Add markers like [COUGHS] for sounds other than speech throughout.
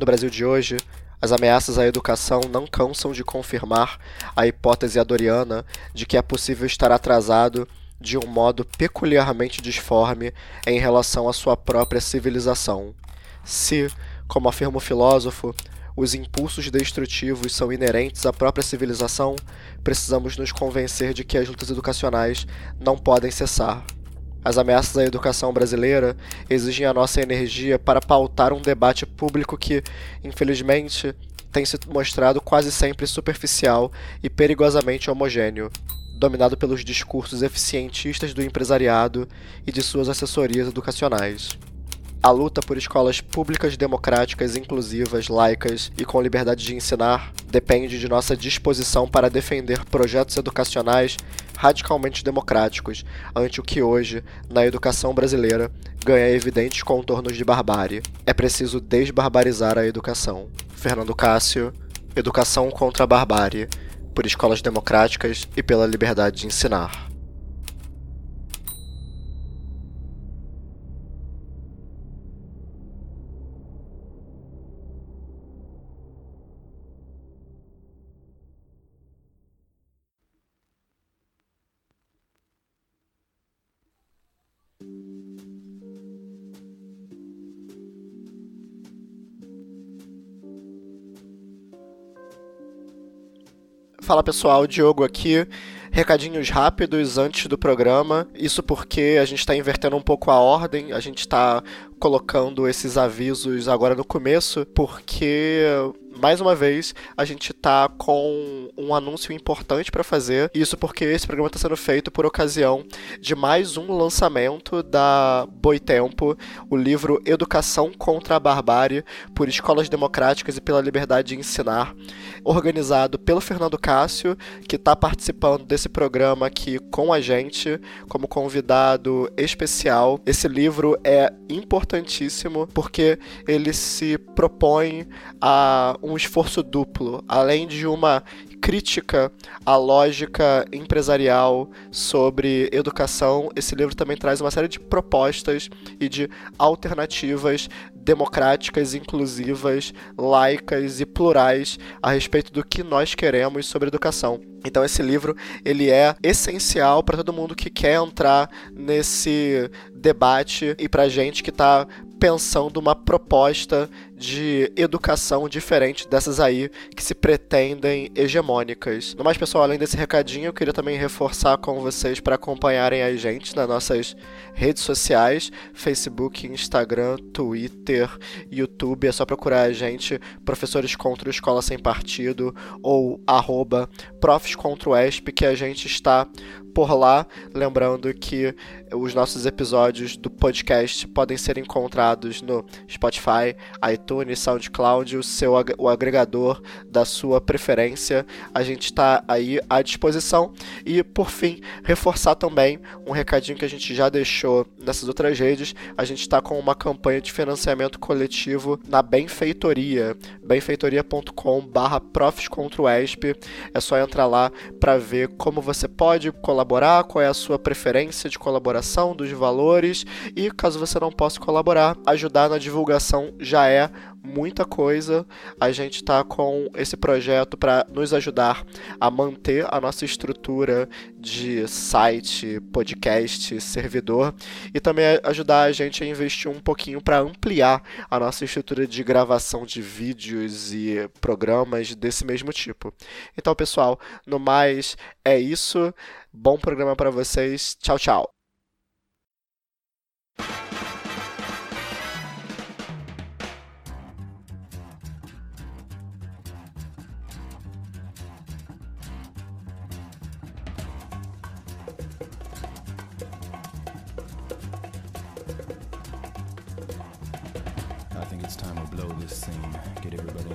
No Brasil de hoje, as ameaças à educação não cansam de confirmar a hipótese adoriana de que é possível estar atrasado de um modo peculiarmente disforme em relação à sua própria civilização. Se, como afirma o filósofo, os impulsos destrutivos são inerentes à própria civilização, precisamos nos convencer de que as lutas educacionais não podem cessar. As ameaças à educação brasileira exigem a nossa energia para pautar um debate público que, infelizmente, tem se mostrado quase sempre superficial e perigosamente homogêneo, dominado pelos discursos eficientistas do empresariado e de suas assessorias educacionais. A luta por escolas públicas democráticas, inclusivas, laicas e com liberdade de ensinar depende de nossa disposição para defender projetos educacionais radicalmente democráticos, ante o que hoje, na educação brasileira, ganha evidentes contornos de barbárie. É preciso desbarbarizar a educação. Fernando Cássio, Educação contra a Barbárie, por escolas democráticas e pela liberdade de ensinar. Fala pessoal, Diogo aqui. Recadinhos rápidos antes do programa. Isso porque a gente está invertendo um pouco a ordem, a gente está colocando esses avisos agora no começo, porque mais uma vez, a gente tá com um anúncio importante para fazer. Isso porque esse programa está sendo feito por ocasião de mais um lançamento da Boitempo, o livro Educação contra a Barbárie por Escolas Democráticas e pela Liberdade de Ensinar, organizado pelo Fernando Cássio, que está participando desse programa aqui com a gente como convidado especial. Esse livro é importantíssimo porque ele se propõe a um esforço duplo, além de uma crítica à lógica empresarial sobre educação, esse livro também traz uma série de propostas e de alternativas democráticas, inclusivas, laicas e plurais a respeito do que nós queremos sobre educação. Então esse livro ele é essencial para todo mundo que quer entrar nesse debate e para gente que está pensando uma proposta de educação diferente dessas aí que se pretendem hegemônicas. No mais, pessoal, além desse recadinho, eu queria também reforçar com vocês para acompanharem a gente nas nossas redes sociais: Facebook, Instagram, Twitter, YouTube. É só procurar a gente, Professores contra o Escola Sem Partido ou arroba Profs contra o ESP, que a gente está por lá. Lembrando que os nossos episódios do podcast podem ser encontrados no Spotify, iTunes, SoundCloud, o seu o agregador da sua preferência. A gente está aí à disposição. E por fim, reforçar também um recadinho que a gente já deixou nessas outras redes. A gente está com uma campanha de financiamento coletivo na Benfeitoria, benfeitoria.com/barra É só entrar lá para ver como você pode colaborar colaborar, qual é a sua preferência de colaboração, dos valores e caso você não possa colaborar, ajudar na divulgação já é muita coisa. A gente está com esse projeto para nos ajudar a manter a nossa estrutura de site, podcast, servidor e também ajudar a gente a investir um pouquinho para ampliar a nossa estrutura de gravação de vídeos e programas desse mesmo tipo. Então, pessoal, no mais é isso. Bom programa para vocês. Tchau, tchau.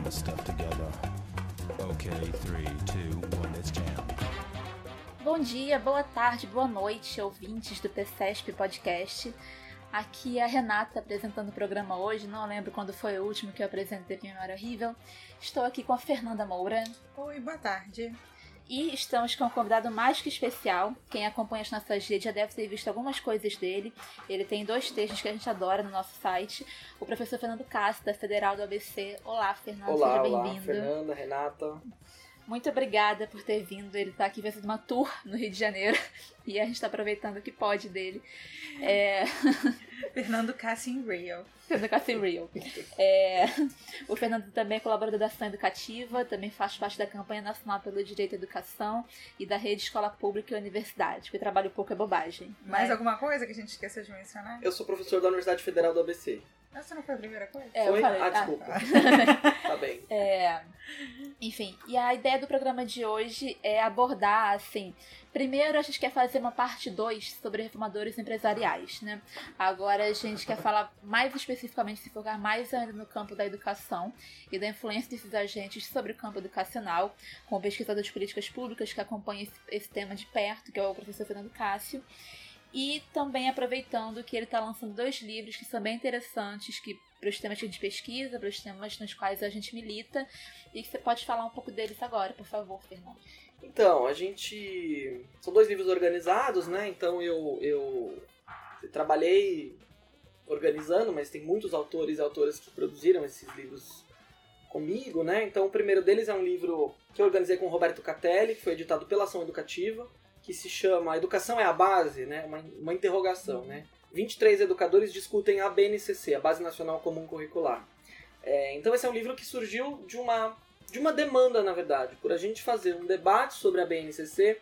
Stuff together. Okay, three, two, one, let's jam. Bom dia, boa tarde, boa noite, ouvintes do PCESP Podcast. Aqui é a Renata apresentando o programa hoje. Não lembro quando foi o último que eu apresentei, minha memória horrível. Estou aqui com a Fernanda Moura. Oi, boa tarde. E estamos com um convidado mais que especial. Quem acompanha as nossas redes já deve ter visto algumas coisas dele. Ele tem dois textos que a gente adora no nosso site. O professor Fernando Castro, da Federal do ABC. Olá, Fernando, olá, seja olá, bem-vindo. Fernanda, Renata. Muito obrigada por ter vindo. Ele está aqui fazendo uma tour no Rio de Janeiro e a gente está aproveitando o que pode dele. É... [LAUGHS] Fernando Cassim Real. Fernando Cassim Real. É... O Fernando também é colaborador da Ação Educativa, também faz parte da campanha nacional pelo direito à educação e da rede Escola Pública e Universidade, porque trabalho pouco é bobagem. Mais alguma coisa que a gente esqueceu de mencionar? Eu sou professor da Universidade Federal do ABC. Essa não foi a primeira coisa? É, Foi? eu falei. Ah, ah, desculpa. [LAUGHS] tá bem. É, enfim, e a ideia do programa de hoje é abordar, assim, primeiro a gente quer fazer uma parte 2 sobre reformadores empresariais, né? Agora a gente quer falar mais especificamente, se focar mais ainda no campo da educação e da influência desses agentes sobre o campo educacional, com o pesquisador de políticas públicas que acompanha esse, esse tema de perto, que é o professor Fernando Cássio. E também aproveitando que ele está lançando dois livros que são bem interessantes, que para os temas que a gente pesquisa, para os temas nos quais a gente milita, e que você pode falar um pouco deles agora, por favor, Fernando. Então, a gente. São dois livros organizados, né? Então eu, eu trabalhei organizando, mas tem muitos autores e autoras que produziram esses livros comigo, né? Então o primeiro deles é um livro que eu organizei com o Roberto Catelli, que foi editado pela Ação Educativa, que se chama Educação é a Base, né? Uma, uma interrogação, né? 23 educadores discutem a BNCC, a Base Nacional Comum Curricular. É, então esse é um livro que surgiu de uma, de uma demanda, na verdade, por a gente fazer um debate sobre a BNCC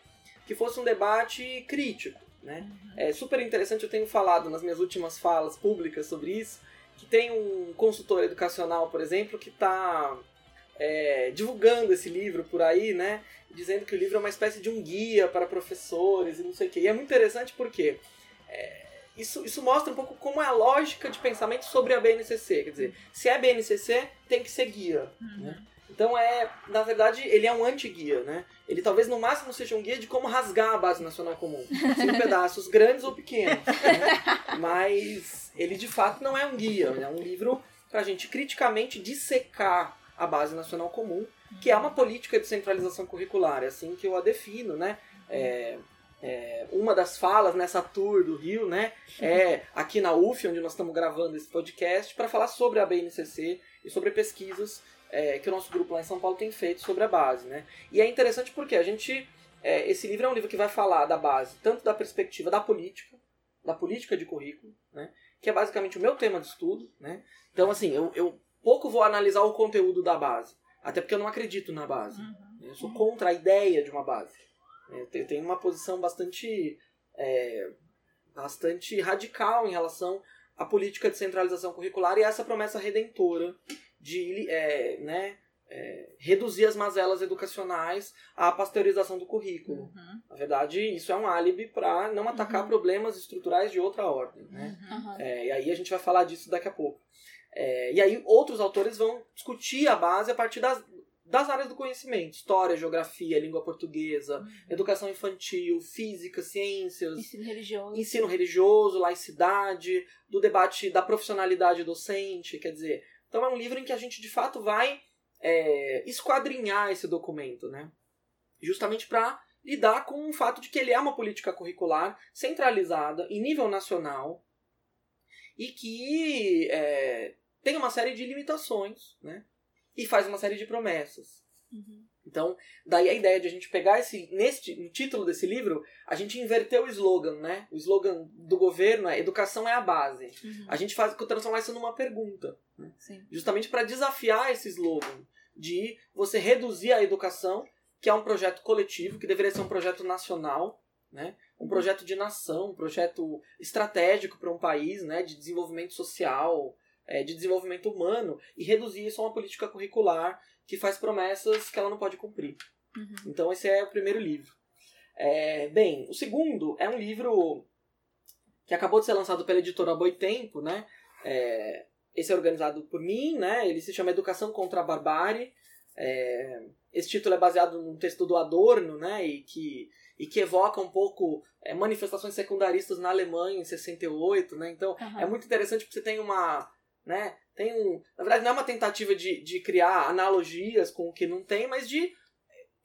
que fosse um debate crítico, né? É super interessante, eu tenho falado nas minhas últimas falas públicas sobre isso, que tem um consultor educacional, por exemplo, que está é, divulgando esse livro por aí, né? Dizendo que o livro é uma espécie de um guia para professores e não sei o quê. E é muito interessante porque é, isso, isso mostra um pouco como é a lógica de pensamento sobre a BNCC. Quer dizer, se é BNCC, tem que ser guia. Né? Então é, na verdade, ele é um anti-guia, né? Ele talvez no máximo seja um guia de como rasgar a base nacional comum, em [LAUGHS] pedaços grandes ou pequenos. Né? Mas ele de fato não é um guia, é um livro para a gente criticamente dissecar a base nacional comum, que é uma política de centralização curricular, é assim que eu a defino, né? É, é, uma das falas nessa tour do Rio, né, é aqui na UF, onde nós estamos gravando esse podcast, para falar sobre a BNCC e sobre pesquisas é, que o nosso grupo lá em São Paulo tem feito sobre a base, né? E é interessante porque a gente, é, esse livro é um livro que vai falar da base, tanto da perspectiva da política, da política de currículo, né, que é basicamente o meu tema de estudo, né? Então, assim, eu, eu pouco vou analisar o conteúdo da base, até porque eu não acredito na base. Uhum. Eu sou contra a ideia de uma base. Eu tenho uma posição bastante, é, bastante radical em relação à política de centralização curricular e a essa promessa redentora de é, né, é, reduzir as mazelas educacionais à pasteurização do currículo. Uhum. Na verdade, isso é um álibi para não atacar Uhum. problemas estruturais de outra ordem. Né? Aham. É, e aí a gente vai falar disso daqui a pouco. É, e aí outros autores vão discutir a base a partir das, das áreas do conhecimento. História, geografia, língua portuguesa, educação infantil, física, ciências, Ensino religioso. ensino religioso, laicidade, do debate da profissionalidade docente, quer dizer... Então é um livro em que a gente de fato vai é, esquadrinhar esse documento, né? Justamente para lidar com o fato de que ele é uma política curricular centralizada em nível nacional e que é, tem uma série de limitações, né? E faz uma série de promessas. Uhum. Então, daí a ideia de a gente pegar esse. Neste, no título desse livro, a gente inverteu o slogan, né? O slogan do governo é educação é a base. Uhum. A gente faz transformar isso numa pergunta. Sim. Justamente para desafiar esse slogan de você reduzir a educação, que é um projeto coletivo, que deveria ser um projeto nacional, né? Um projeto de nação, um projeto estratégico para um país, né? De desenvolvimento social, é, de desenvolvimento humano, e reduzir isso a uma política curricular que faz promessas que ela não pode cumprir. Uhum. Então esse é o primeiro livro. É, bem, o segundo é um livro que acabou de ser lançado pela editora Boitempo, né? É, esse é organizado por mim, né? Ele se chama Educação contra a Barbárie. É, esse título é baseado num texto do Adorno, né? E que, e que evoca um pouco é, manifestações secundaristas na Alemanha em 68, né? Então Aham. é muito interessante porque você tem uma, né? Tem um, na verdade não é uma tentativa de, de criar analogias com o que não tem, mas de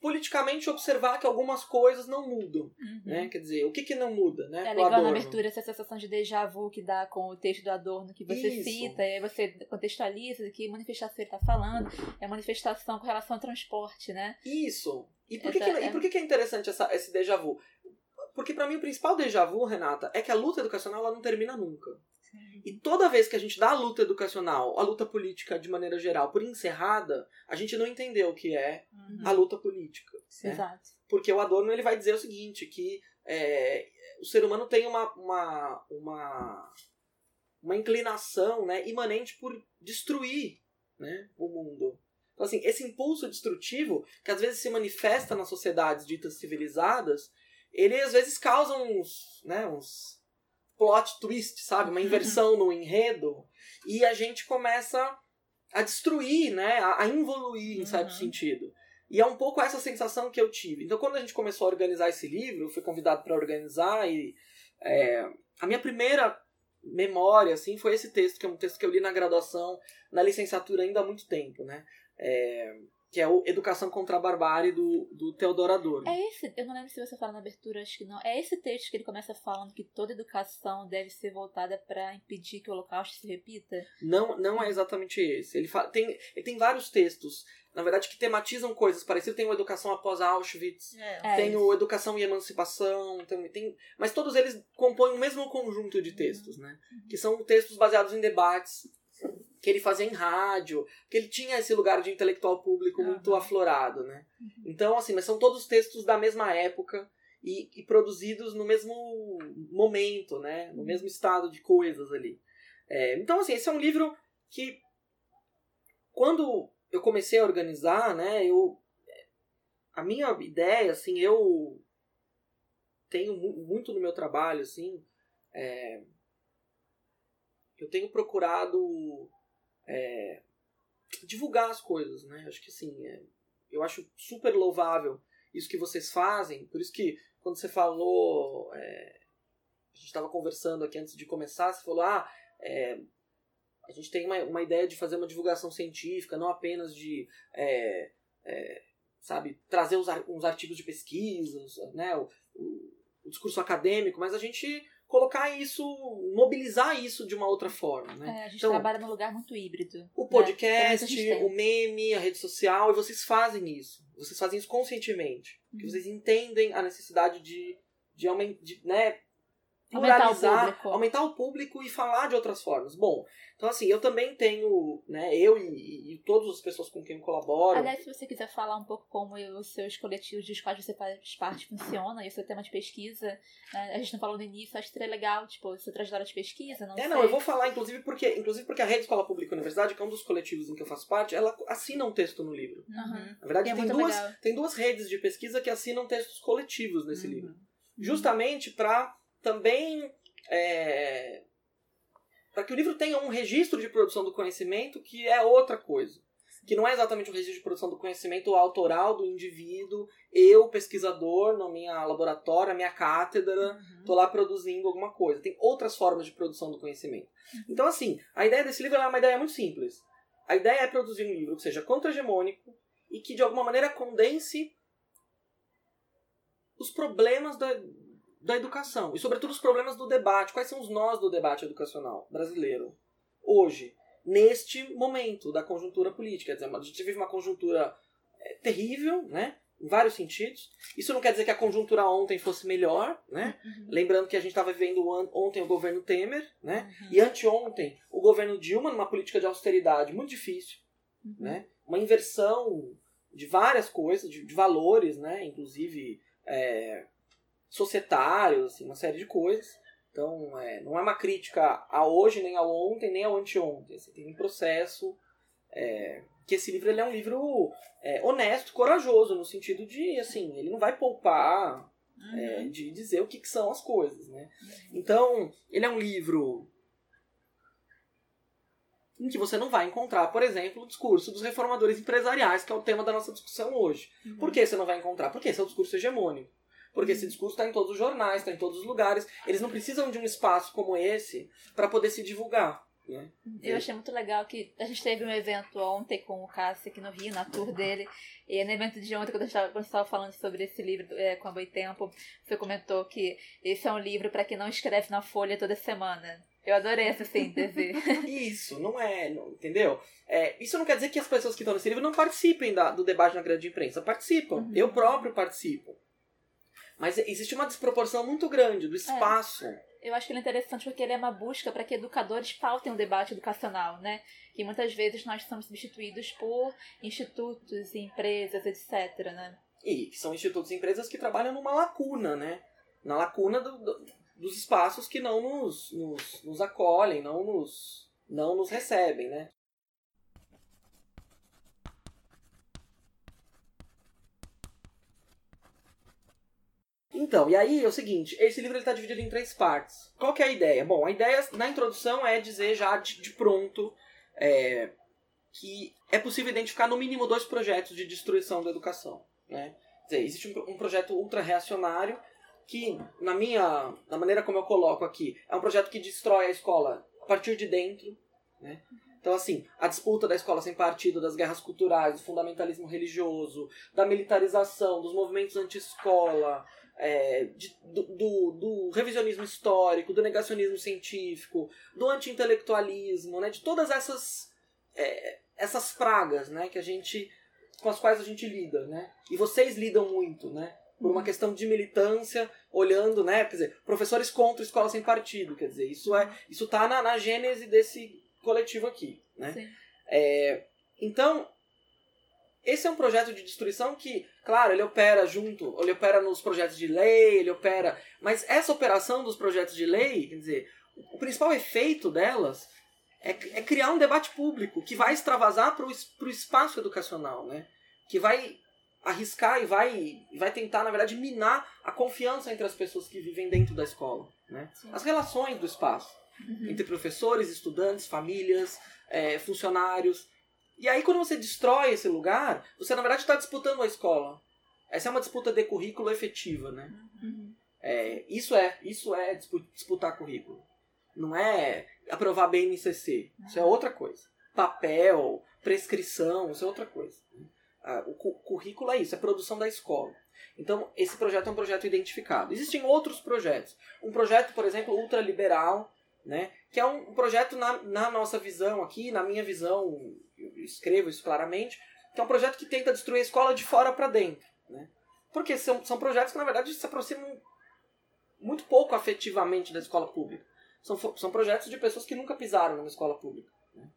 politicamente observar que algumas coisas não mudam, Uhum. né? Quer dizer, o que que não muda, né? É legal na abertura essa sensação de déjà vu que dá com o texto do Adorno que você Isso. cita, e aí você contextualiza que manifestação ele está falando, é manifestação com relação ao transporte, né? Isso. E por, que, Essa que- é- e por que, que é interessante essa, esse déjà vu? Porque pra mim o principal déjà vu, Renata, é que a luta educacional ela não termina nunca. E toda vez que a gente dá a luta educacional, a luta política de maneira geral, por encerrada, a gente não entendeu o que é Uhum. a luta política. né? Exato. Porque o Adorno ele vai dizer o seguinte, que é, o ser humano tem uma, uma, uma, uma inclinação né, imanente por destruir né, o mundo. Então, assim, esse impulso destrutivo, que às vezes se manifesta nas sociedades ditas civilizadas, ele às vezes causa uns, né, uns plot twist, sabe? Uma inversão no enredo, e a gente começa a destruir, né? A, a involuir em certo Uhum. sentido. E é um pouco essa sensação que eu tive. Então, quando a gente começou a organizar esse livro, eu fui convidado para organizar e é, a minha primeira memória, assim, foi esse texto, que é um texto que eu li na graduação, na licenciatura ainda há muito tempo, né? É, que é o Educação contra a Barbárie do, do Teodoro Adorno. É esse, eu não lembro se você fala na abertura, acho que não. É esse texto que ele começa falando que toda educação deve ser voltada para impedir que o Holocausto se repita. Não, não é exatamente esse. Ele, fa- tem, ele tem vários textos, na verdade, que tematizam coisas parecidas. Tem o Educação após Auschwitz, É. É. tem o Educação e Emancipação, tem, tem, mas todos eles compõem o mesmo conjunto de textos, né? Que são textos baseados em debates que ele fazia em rádio, que ele tinha esse lugar de intelectual público muito Aham. aflorado, né? Então, assim, mas são todos textos da mesma época e, e produzidos no mesmo momento, né? No mesmo estado de coisas ali. É, então, assim, esse é um livro que quando eu comecei a organizar, né, eu a minha ideia, assim, eu tenho mu- muito no meu trabalho, assim, é, eu tenho procurado é, divulgar as coisas, né? Acho que assim, é, eu acho super louvável isso que vocês fazem. Por isso que quando você falou, é, a gente estava conversando aqui antes de começar, você falou, ah, é, a gente tem uma, uma ideia de fazer uma divulgação científica, não apenas de, é, é, sabe, trazer uns artigos de pesquisa, né, o, o- o discurso acadêmico, mas a gente colocar isso, mobilizar isso de uma outra forma, né? É, a gente Então, trabalha num lugar muito híbrido. o né? podcast, tem. o meme, a rede social, e vocês fazem isso. Vocês fazem isso conscientemente. Uhum. Que vocês entendem a necessidade de, de, de né, Aumentar o pluralizar, público. aumentar o público e falar de outras formas. Bom, então assim, eu também tenho, né, eu e, e todas as pessoas com quem eu colaboro, Aliás, se você quiser falar um pouco como os seus coletivos dos quais você faz parte funcionam e o seu tema de pesquisa, né? a gente não falou no início, acho que seria legal, tipo, sua trajetória de pesquisa, não É, sei. não, eu vou falar, inclusive porque, inclusive porque a Rede Escola Pública Universidade, que é um dos coletivos em que eu faço parte, ela assina um texto no livro. Uhum. Na verdade, É tem, duas, legal. tem duas redes de pesquisa que assinam textos coletivos nesse Uhum. livro. Justamente para também. É, para que o livro tenha um registro de produção do conhecimento que é outra coisa. Que não é exatamente um registro de produção do conhecimento autoral do indivíduo, eu, pesquisador, na minha laboratório, na minha cátedra, Uhum. tô lá produzindo alguma coisa. Tem outras formas de produção do conhecimento. Então, assim, a ideia desse livro é uma ideia muito simples. A ideia é produzir um livro que seja contra-hegemônico e que, de alguma maneira, condense os problemas da, da educação. E, sobretudo, os problemas do debate. Quais são os nós do debate educacional brasileiro hoje, neste momento da conjuntura política? Quer dizer, a gente vive uma conjuntura é, terrível, né? Em vários sentidos. Isso não quer dizer que a conjuntura ontem fosse melhor, né? Uhum. Lembrando que a gente estava vivendo ontem o governo Temer, né? Uhum. E anteontem o governo Dilma numa política de austeridade muito difícil, Uhum. né? Uma inversão de várias coisas, de, de valores, né? Inclusive é, societários, assim, uma série de coisas. Então, é, não é uma crítica a hoje, nem ao ontem, nem ao anteontem. Assim, tem um processo é, que esse livro ele é um livro é, honesto, corajoso, no sentido de, assim, ele não vai poupar é, Uhum. de dizer o que, que são as coisas, né? Então, ele é um livro em que você não vai encontrar, por exemplo, o discurso dos reformadores empresariais, que é o tema da nossa discussão hoje. Uhum. Por que você não vai encontrar? Porque esse é o discurso hegemônico. Porque esse discurso está em todos os jornais, está em todos os lugares. Eles não precisam de um espaço como esse para poder se divulgar. Né? Eu achei muito legal que a gente teve um evento ontem com o Cássio aqui no Rio, na tour dele. E no evento de ontem, quando a gente estava falando sobre esse livro é, com a Boitempo, você comentou que esse é um livro para quem não escreve na Folha toda semana. Eu adorei essa síntese. [LAUGHS] Isso, não é, não- entendeu? É, isso não quer dizer que as pessoas que estão nesse livro não participem da- do debate na grande imprensa. Participam. Uhum. Eu próprio participo. Mas existe uma desproporção muito grande do espaço. Eu acho que ele é interessante porque ele é uma busca para que educadores pautem o debate educacional, né? Que muitas vezes nós somos substituídos por institutos, empresas, etc, né? E que são institutos e empresas que trabalham numa lacuna, né? Na lacuna do- do- dos espaços que não nos, nos, nos acolhem, não nos, não nos recebem, né? Então, e aí é o seguinte, esse livro está dividido em três partes. Qual que é a ideia? Bom, a ideia na introdução é dizer já de, de pronto é, que é possível identificar no mínimo dois projetos de destruição da educação. Né? Quer dizer, existe um, um projeto ultra-reacionário que, na minha, na maneira como eu coloco aqui, é um projeto que destrói a escola a partir de dentro. Né? Então, assim, a disputa da escola sem partido, das guerras culturais, do fundamentalismo religioso, da militarização, dos movimentos anti-escola, é, de- do, do- do revisionismo histórico, do negacionismo científico, do anti-intelectualismo, né? de todas essas, é, essas pragas né? que a gente, com as quais a gente lida. Né? E vocês lidam muito, né? por uma questão de militância, olhando, né? Quer dizer, professores contra escola sem partido, quer dizer, isso é, isso tá na, na gênese desse coletivo aqui, né? É, então, esse é um projeto de destruição que, claro, ele opera junto, ele opera nos projetos de lei, ele opera. Mas essa operação dos projetos de lei, quer dizer, o principal efeito delas é, é criar um debate público que vai extravasar para o espaço educacional, né? Que vai arriscar e vai, vai tentar, na verdade, minar a confiança entre as pessoas que vivem dentro da escola, né? Sim. As relações do espaço entre professores, estudantes, famílias, é, funcionários. E aí, quando você destrói esse lugar, você na verdade está disputando a escola. Essa é uma disputa de currículo efetiva, né? Uhum. É, isso é, isso é dispu- disputar currículo. Não é aprovar BNCC. Isso é outra coisa. Papel, prescrição, isso é outra coisa. Ah, o cu- currículo é isso, é produção da escola. Então, esse projeto é um projeto identificado. Existem outros projetos. Um projeto, por exemplo, ultraliberal, né? que é um projeto na, na nossa visão aqui, na minha visão, eu escrevo isso claramente, que é um projeto que tenta destruir a escola de fora para dentro. Né? Porque são, são projetos que, na verdade, se aproximam muito pouco afetivamente da escola pública. São, são projetos de pessoas que nunca pisaram numa escola pública. né?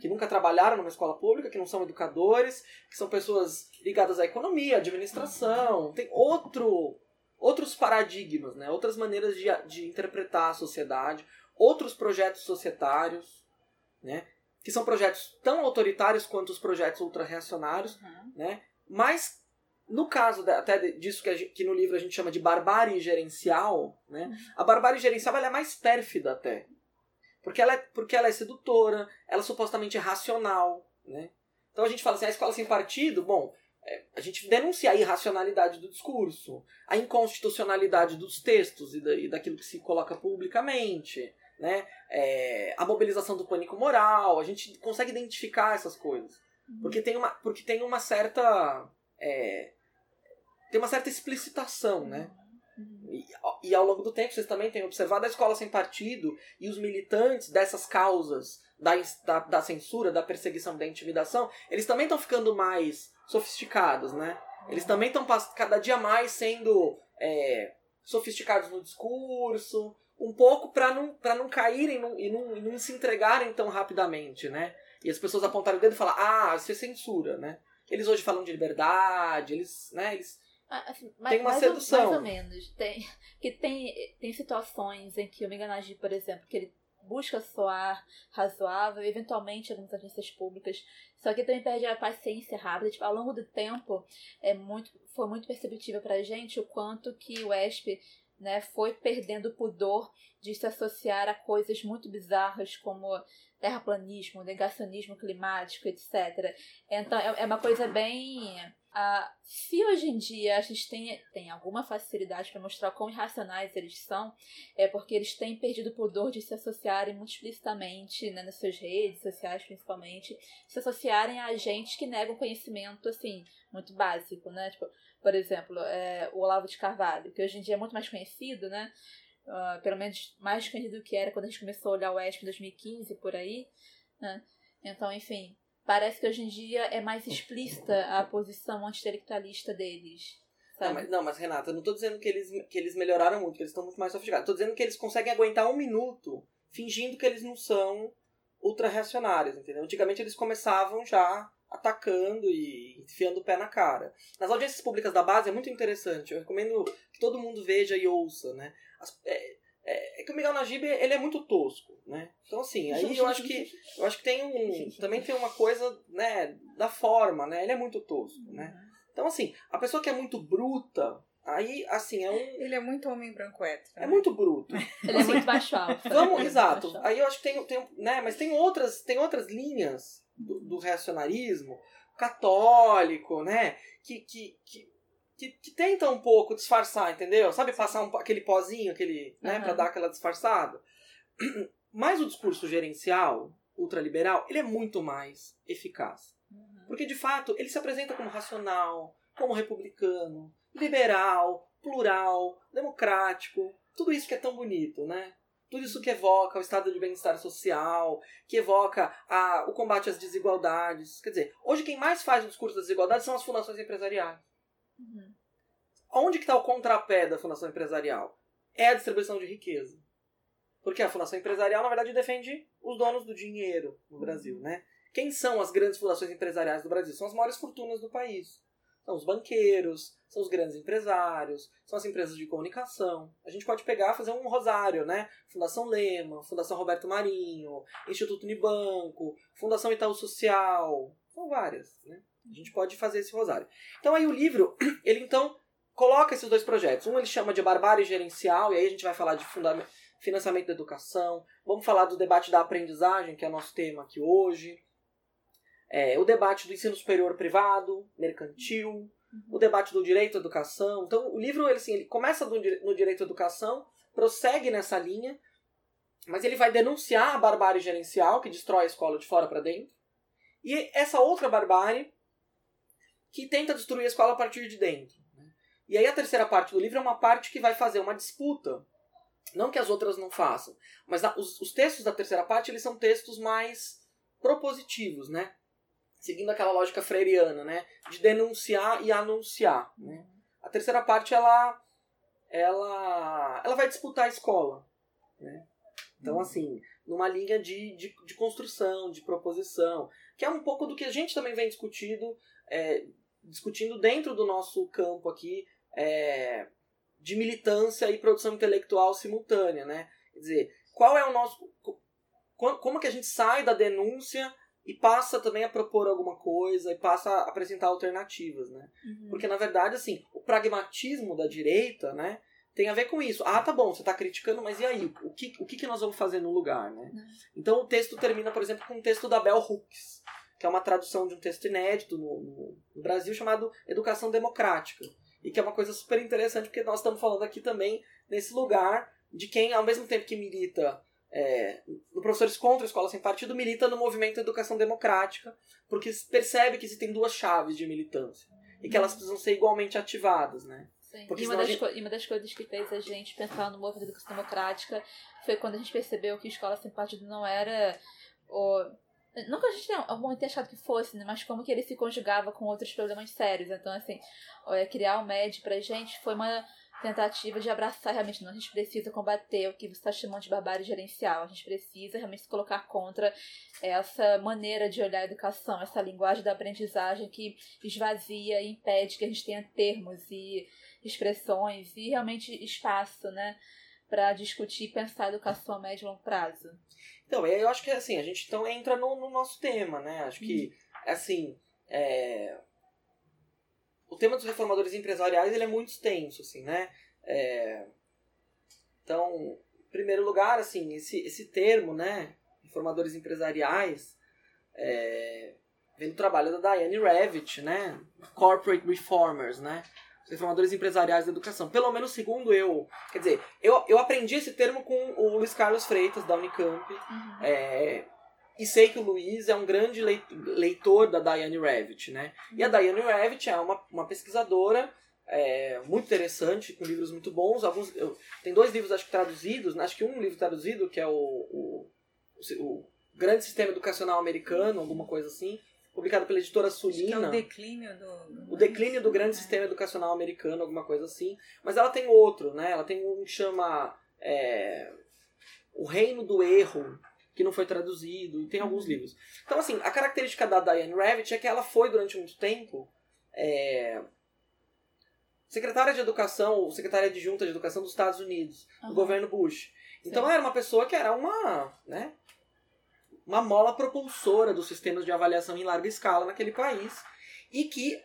Que nunca trabalharam numa escola pública, que não são educadores, que são pessoas ligadas à economia, à administração. Tem outro, outros paradigmas, né? outras maneiras de, de interpretar a sociedade, outros projetos societários, né? Que são projetos tão autoritários quanto os projetos ultra-reacionários, Uhum. né? Mas no caso da- até disso que, gente- que no livro a gente chama de barbárie gerencial, né? A barbárie gerencial ela é mais pérfida até, porque ela é, porque ela é sedutora, ela supostamente é racional, né? Então a gente fala assim, a escola sem partido, bom, é, a gente denuncia a irracionalidade do discurso, a inconstitucionalidade dos textos e, da, e daquilo que se coloca publicamente, né? É, a mobilização do pânico moral, a gente consegue identificar essas coisas. Porque tem uma, porque tem uma certa. é, tem uma certa explicitação, né? E, e ao longo do tempo vocês também têm observado a escola sem partido e os militantes dessas causas da, da, da censura, da perseguição, da intimidação, eles também estão ficando mais sofisticados, né? Eles também estão cada dia mais sendo é, sofisticados no discurso, um pouco para não, pra não caírem num- e, não, e não se entregarem tão rapidamente, né? E as pessoas apontarem o dedo e falar, ah, isso é censura, né? Eles hoje falam de liberdade, eles, né, eles Ah, assim, ma- Tem uma mais sedução. Ou, mais ou menos. Tem, que tem, tem situações em que o Miguel por exemplo, que ele busca soar razoável, eventualmente algumas agências públicas, só que também perde a paciência rápida. Tipo, ao longo do tempo, é muito, foi muito perceptível pra gente o quanto que o ESP né, foi perdendo o pudor de se associar a coisas muito bizarras como terraplanismo, negacionismo climático, etc. Então é é uma coisa bem Se hoje em dia a gente tem, tem alguma facilidade para mostrar quão irracionais eles são, é porque eles têm perdido o pudor de se associarem muito explicitamente, né, nas suas redes sociais principalmente, se associarem a agentes que negam conhecimento, assim, muito básico, né? Tipo, por exemplo, é, o Olavo de Carvalho, que hoje em dia é muito mais conhecido, né? Uh, pelo menos mais conhecido do que era quando a gente começou a olhar o ESP em 2015, por aí, né? Então, enfim, parece que hoje em dia é mais explícita a posição anti-intelectualista deles. Não mas, não, mas Renata, eu não tô dizendo que eles, que eles melhoraram muito, que eles estão muito mais sofisticados. Tô dizendo que eles conseguem aguentar um minuto fingindo que eles não são ultra-reacionários, entendeu? Antigamente eles começavam já atacando e enfiando o pé na cara. Nas audiências públicas da base é muito interessante. Eu recomendo que todo mundo veja e ouça, né? As- é, é- é que o Miguel Najib ele é muito tosco, né? Então assim, aí eu acho que eu acho que tem um também tem uma coisa, né, da forma, né? Ele é muito tosco, né? Então assim, a pessoa que é muito bruta, aí assim é um Ele é muito homem branco hétero. é muito bruto. [LAUGHS] Ele é muito baixo alto. Vamos, é exato. Aí eu acho que tem, tem né, mas tem outras, tem outras linhas do, do reacionarismo católico, né, que, que, que, que, que tenta um pouco disfarçar, entendeu? Sabe passar um, aquele pozinho, aquele, né, Aham. para dar aquela disfarçada. [CLEARS THROAT] Mas o discurso gerencial ultraliberal, ele é muito mais eficaz. Uhum. Porque, de fato, ele se apresenta como racional, como republicano, liberal, plural, democrático. Tudo isso que é tão bonito, né? Tudo isso que evoca o estado de bem-estar social, que evoca a, o combate às desigualdades. Quer dizer, hoje quem mais faz o discurso das desigualdades são as fundações empresariais. Uhum. Onde que está o contrapé da fundação empresarial? É a distribuição de riqueza. Porque a fundação empresarial, na verdade, defende os donos do dinheiro no Brasil, né? Quem são as grandes fundações empresariais do Brasil? São as maiores fortunas do país. São os banqueiros, são os grandes empresários, são as empresas de comunicação. A gente pode pegar e fazer um rosário, né? Fundação Lema, Fundação Roberto Marinho, Instituto Unibanco, Fundação Itaú Social. São várias, né? A gente pode fazer esse rosário. Então aí o livro, [CLEARS THROAT] ele então coloca esses dois projetos. Um ele chama de Barbárie Gerencial, e aí a gente vai falar de financiamento da educação. Vamos falar do debate da aprendizagem, que é o nosso tema aqui hoje. É, o debate do ensino superior privado, mercantil, o debate do direito à educação. Então, o livro ele, assim, ele começa no direito à educação, prossegue nessa linha, mas ele vai denunciar a barbárie gerencial, que destrói a escola de fora para dentro, e essa outra barbárie que tenta destruir a escola a partir de dentro. né? E aí a terceira parte do livro é uma parte que vai fazer uma disputa. Não que as outras não façam, mas os, os textos da terceira parte eles são textos mais propositivos, né? Seguindo aquela lógica freiriana, né? De denunciar e anunciar, né? A terceira parte ela ela ela vai disputar a escola, né? Então assim, numa linha de, de, de construção, de proposição, que é um pouco do que a gente também vem discutindo, é, discutindo dentro do nosso campo aqui é, de militância e produção intelectual simultânea, né? Quer dizer, qual é o nosso. co- Como que a gente sai da denúncia e passa também a propor alguma coisa e passa a apresentar alternativas, né? Uhum. Porque, na verdade, assim, o pragmatismo da direita, né, tem a ver com isso. Ah, tá bom, você tá criticando, mas e aí? O que, o que, que nós vamos fazer no lugar, né? Então, o texto termina, por exemplo, com um texto da Bell Hooks, que é uma tradução de um texto inédito no, no, Brasil chamado Educação Democrática. E que é uma coisa super interessante, porque nós estamos falando aqui também nesse lugar de quem, ao mesmo tempo que milita é, no Professores contra a Escola Sem Partido, milita no movimento Educação Democrática, porque percebe que existem duas chaves de militância. E que elas precisam ser igualmente ativadas, né? Sim. Porque E uma, das gente- e uma das coisas que fez a gente pensar no movimento educação democrática foi quando a gente percebeu que escola sem partido não era o. Que a gente tenha algum achado que fosse, né? mas como que ele se conjugava com outros problemas sérios. Então, assim, criar o MED pra gente foi uma tentativa de abraçar realmente, não, a gente precisa combater o que você está chamando de barbárie gerencial. A gente precisa realmente se colocar contra essa maneira de olhar a educação, essa linguagem da aprendizagem que esvazia e impede que a gente tenha termos e expressões e realmente espaço, né, para discutir e pensar a educação a médio e longo prazo. Então, eu acho que assim, a gente então entra no, no nosso tema, né? Acho que, assim, é, o tema dos reformadores empresariais ele é muito extenso, assim, né? É, Então, em primeiro lugar, assim, esse, esse termo, né? Reformadores empresariais, é, vem do trabalho da Diane Ravitch, né? Corporate Reformers, né? Os reformadores empresariais da educação. Pelo menos segundo eu. Quer dizer, eu, eu aprendi esse termo com o Luiz Carlos Freitas, da Unicamp. Uhum. É, e sei que o Luiz é um grande leit- leitor da Diane Ravitch, né? E a Diane Ravitch é uma, uma pesquisadora é, muito interessante, com livros muito bons. Alguns, eu- tem dois livros, acho que traduzidos, né? acho que um livro traduzido, que é o, o, o Grande Sistema Educacional Americano, alguma coisa assim, publicado pela editora que é Sulina. o declínio do. O declínio do grande sistema educacional americano, alguma coisa assim. Mas ela tem outro, né? Ela tem um que chama é, O Reino do Erro, que não foi traduzido, e tem alguns livros. Então, assim, a característica da Diane Ravitch é que ela foi, durante muito tempo, é, secretária de educação, ou secretária adjunta de educação dos Estados Unidos, no Aham. governo Bush. Então, Sim. ela era uma pessoa que era uma, né, uma mola propulsora dos sistemas de avaliação em larga escala naquele país e que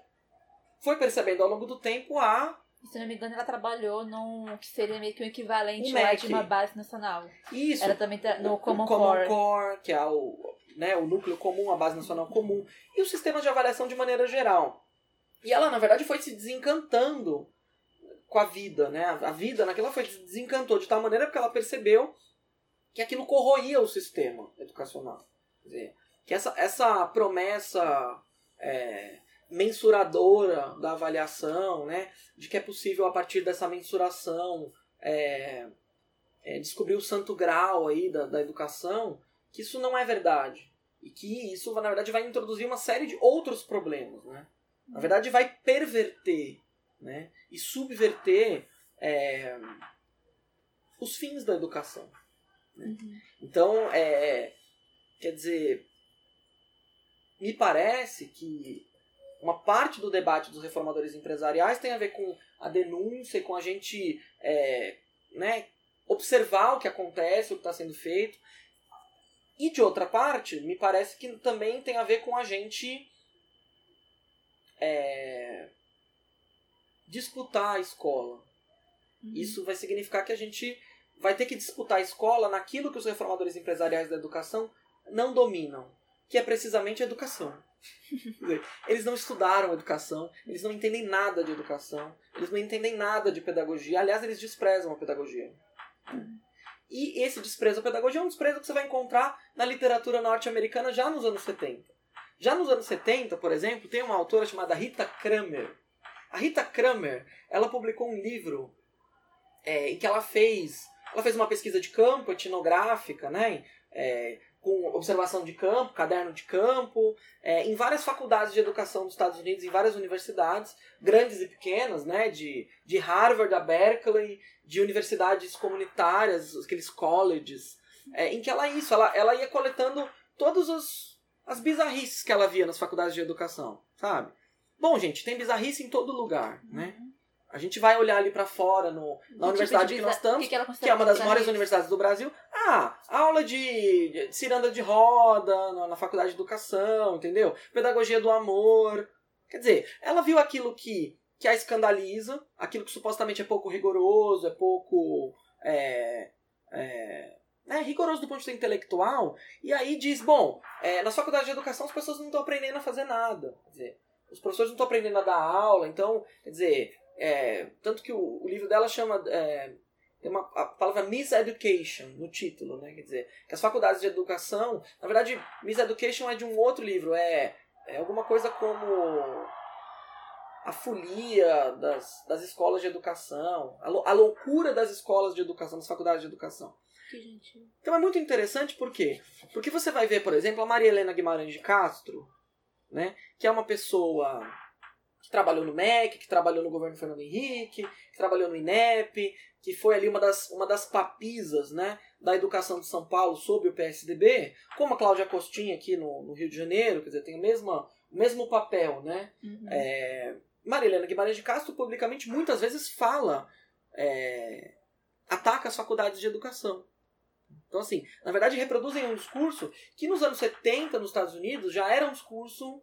foi percebendo ao longo do tempo a Se não me engano, ela trabalhou num que seria meio que um equivalente O lá de uma base nacional. isso Ela também tá no o Common, Common Core. que é o, né, o núcleo comum, a base nacional comum, e os sistemas de avaliação de maneira geral. E ela, na verdade, foi se desencantando com a vida, né? A a vida naquela foi se desencantou de tal maneira porque ela percebeu que aquilo corroía o sistema educacional. Quer dizer, que essa, essa promessa é, mensuradora da avaliação, né? De que é possível, a partir dessa mensuração, é, é, descobrir o santo grau aí da, da educação, que isso não é verdade. E que isso, na verdade, vai introduzir uma série de outros problemas, né? Na verdade, vai perverter né? e subverter é, os fins da educação. Uhum. Então, é, quer dizer, me parece que uma parte do debate dos reformadores empresariais tem a ver com a denúncia e com a gente é, né, observar o que acontece, o que está sendo feito. E de outra parte, me parece que também tem a ver com a gente é, disputar a escola. Uhum. Isso vai significar que a gente vai ter que disputar a escola naquilo que os reformadores empresariais da educação não dominam, que é precisamente a educação. [LAUGHS] Eles não estudaram educação, eles não entendem nada de educação, eles não entendem nada de pedagogia. Aliás, eles desprezam a pedagogia. E esse desprezo à pedagogia é um desprezo que você vai encontrar na literatura norte-americana já nos anos 70. Já nos anos 70, por exemplo, tem uma autora chamada Rita Kramer. A Rita Kramer, ela publicou um livro é, em que ela fez, ela fez uma pesquisa de campo, etnográfica, né, é, com observação de campo, caderno de campo, é, em várias faculdades de educação dos Estados Unidos, em várias universidades, grandes e pequenas, né, de, de Harvard a Berkeley, de universidades comunitárias, aqueles colleges, é, em que ela isso, ela, ela ia coletando todos os as bizarrices que ela via nas faculdades de educação, sabe? Bom, gente, tem bizarrice em todo lugar, né? A gente vai olhar ali pra fora no, na tipo universidade de que nós estamos, que que que é uma das maiores universidades do Brasil. Ah, aula de, de ciranda de roda na, na faculdade de educação, entendeu? Pedagogia do amor. Quer dizer, ela viu aquilo que, que a escandaliza, aquilo que supostamente é pouco rigoroso, é pouco. É, é, é rigoroso do ponto de vista intelectual, e aí diz: bom, é, na faculdade de educação as pessoas não estão aprendendo a fazer nada. Quer dizer, os professores não estão aprendendo a dar aula, então, quer dizer, é, tanto que o, o livro dela chama. É, tem uma a palavra miseducation no título, né? Quer dizer, que as faculdades de educação. Na verdade, miseducation é de um outro livro, é, é alguma coisa como. A folia das, das escolas de educação, a, lou- a loucura das escolas de educação, das faculdades de educação. Então é muito interessante por quê? Porque você vai ver, por exemplo, a Maria Helena Guimarães de Castro, né, que é uma pessoa que trabalhou no MEC, que trabalhou no governo Fernando Henrique, que trabalhou no INEP, que foi ali uma das, uma das papisas né, da educação de São Paulo sob o PSDB, como a Cláudia Costinha aqui no, no Rio de Janeiro, quer dizer, tem o mesmo, o mesmo papel, né? Uhum. É, Maria Helena Guimarães de Castro publicamente muitas vezes fala, é, ataca as faculdades de educação. Então, assim, na verdade reproduzem um discurso que nos anos 70 nos Estados Unidos já era um discurso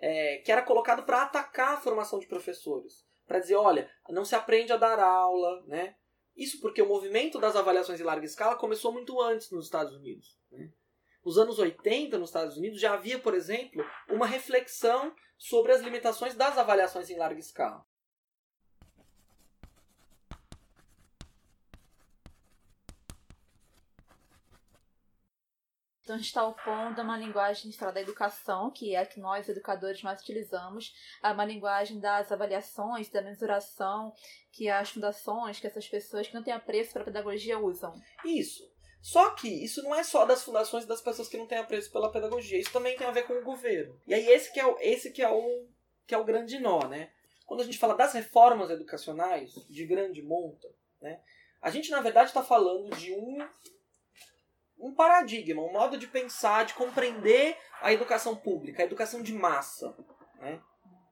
é, que era colocado para atacar a formação de professores. Para dizer, olha, não se aprende a dar aula, né? Isso porque o movimento das avaliações em larga escala começou muito antes nos Estados Unidos. Né? Nos anos 80, nos Estados Unidos, já havia, por exemplo, uma reflexão sobre as limitações das avaliações em larga escala. Então a gente está opondo a uma linguagem da educação, que é a que nós, educadores, mais utilizamos, a uma linguagem das avaliações, da mensuração, que as fundações, que essas pessoas que não têm apreço para a pedagogia usam. Isso. Só que isso não é só das fundações e das pessoas que não têm apreço pela pedagogia. Isso também tem a ver com o governo. E aí esse que é o, esse que é o, que é o grande nó, né? Quando a gente fala das reformas educacionais de grande monta, né? A gente na verdade está falando de um um paradigma, um modo de pensar, de compreender a educação pública, a educação de massa, né?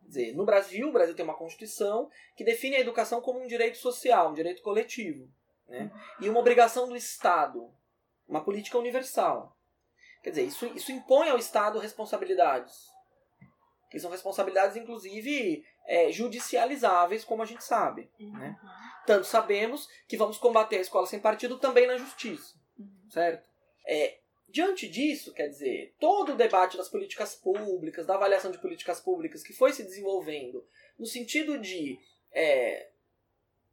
Dizer, no Brasil, o Brasil tem uma constituição que define a educação como um direito social, um direito coletivo, né? E uma obrigação do Estado, uma política universal. Quer dizer, isso, isso impõe ao Estado responsabilidades. Que são responsabilidades, inclusive, é, judicializáveis, como a gente sabe. Né? Tanto sabemos que vamos combater a escola sem partido também na justiça. Certo? É, diante disso, quer dizer, todo o debate das políticas públicas, da avaliação de políticas públicas que foi se desenvolvendo no sentido de é,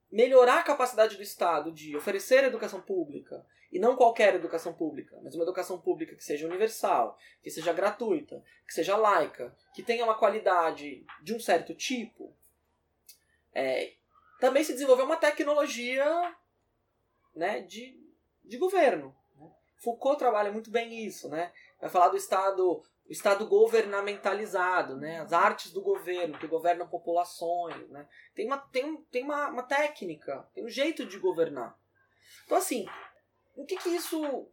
melhorar a capacidade do Estado de oferecer educação pública, e não qualquer educação pública, mas uma educação pública que seja universal, que seja gratuita, que seja laica, que tenha uma qualidade de um certo tipo, é, também se desenvolveu uma tecnologia né, de, de governo. Foucault trabalha muito bem isso, né? Vai falar do Estado, o Estado governamentalizado, né? As artes do governo, que governam populações, né? Tem uma, tem, tem uma, uma técnica, tem um jeito de governar. Então, assim, o que, que isso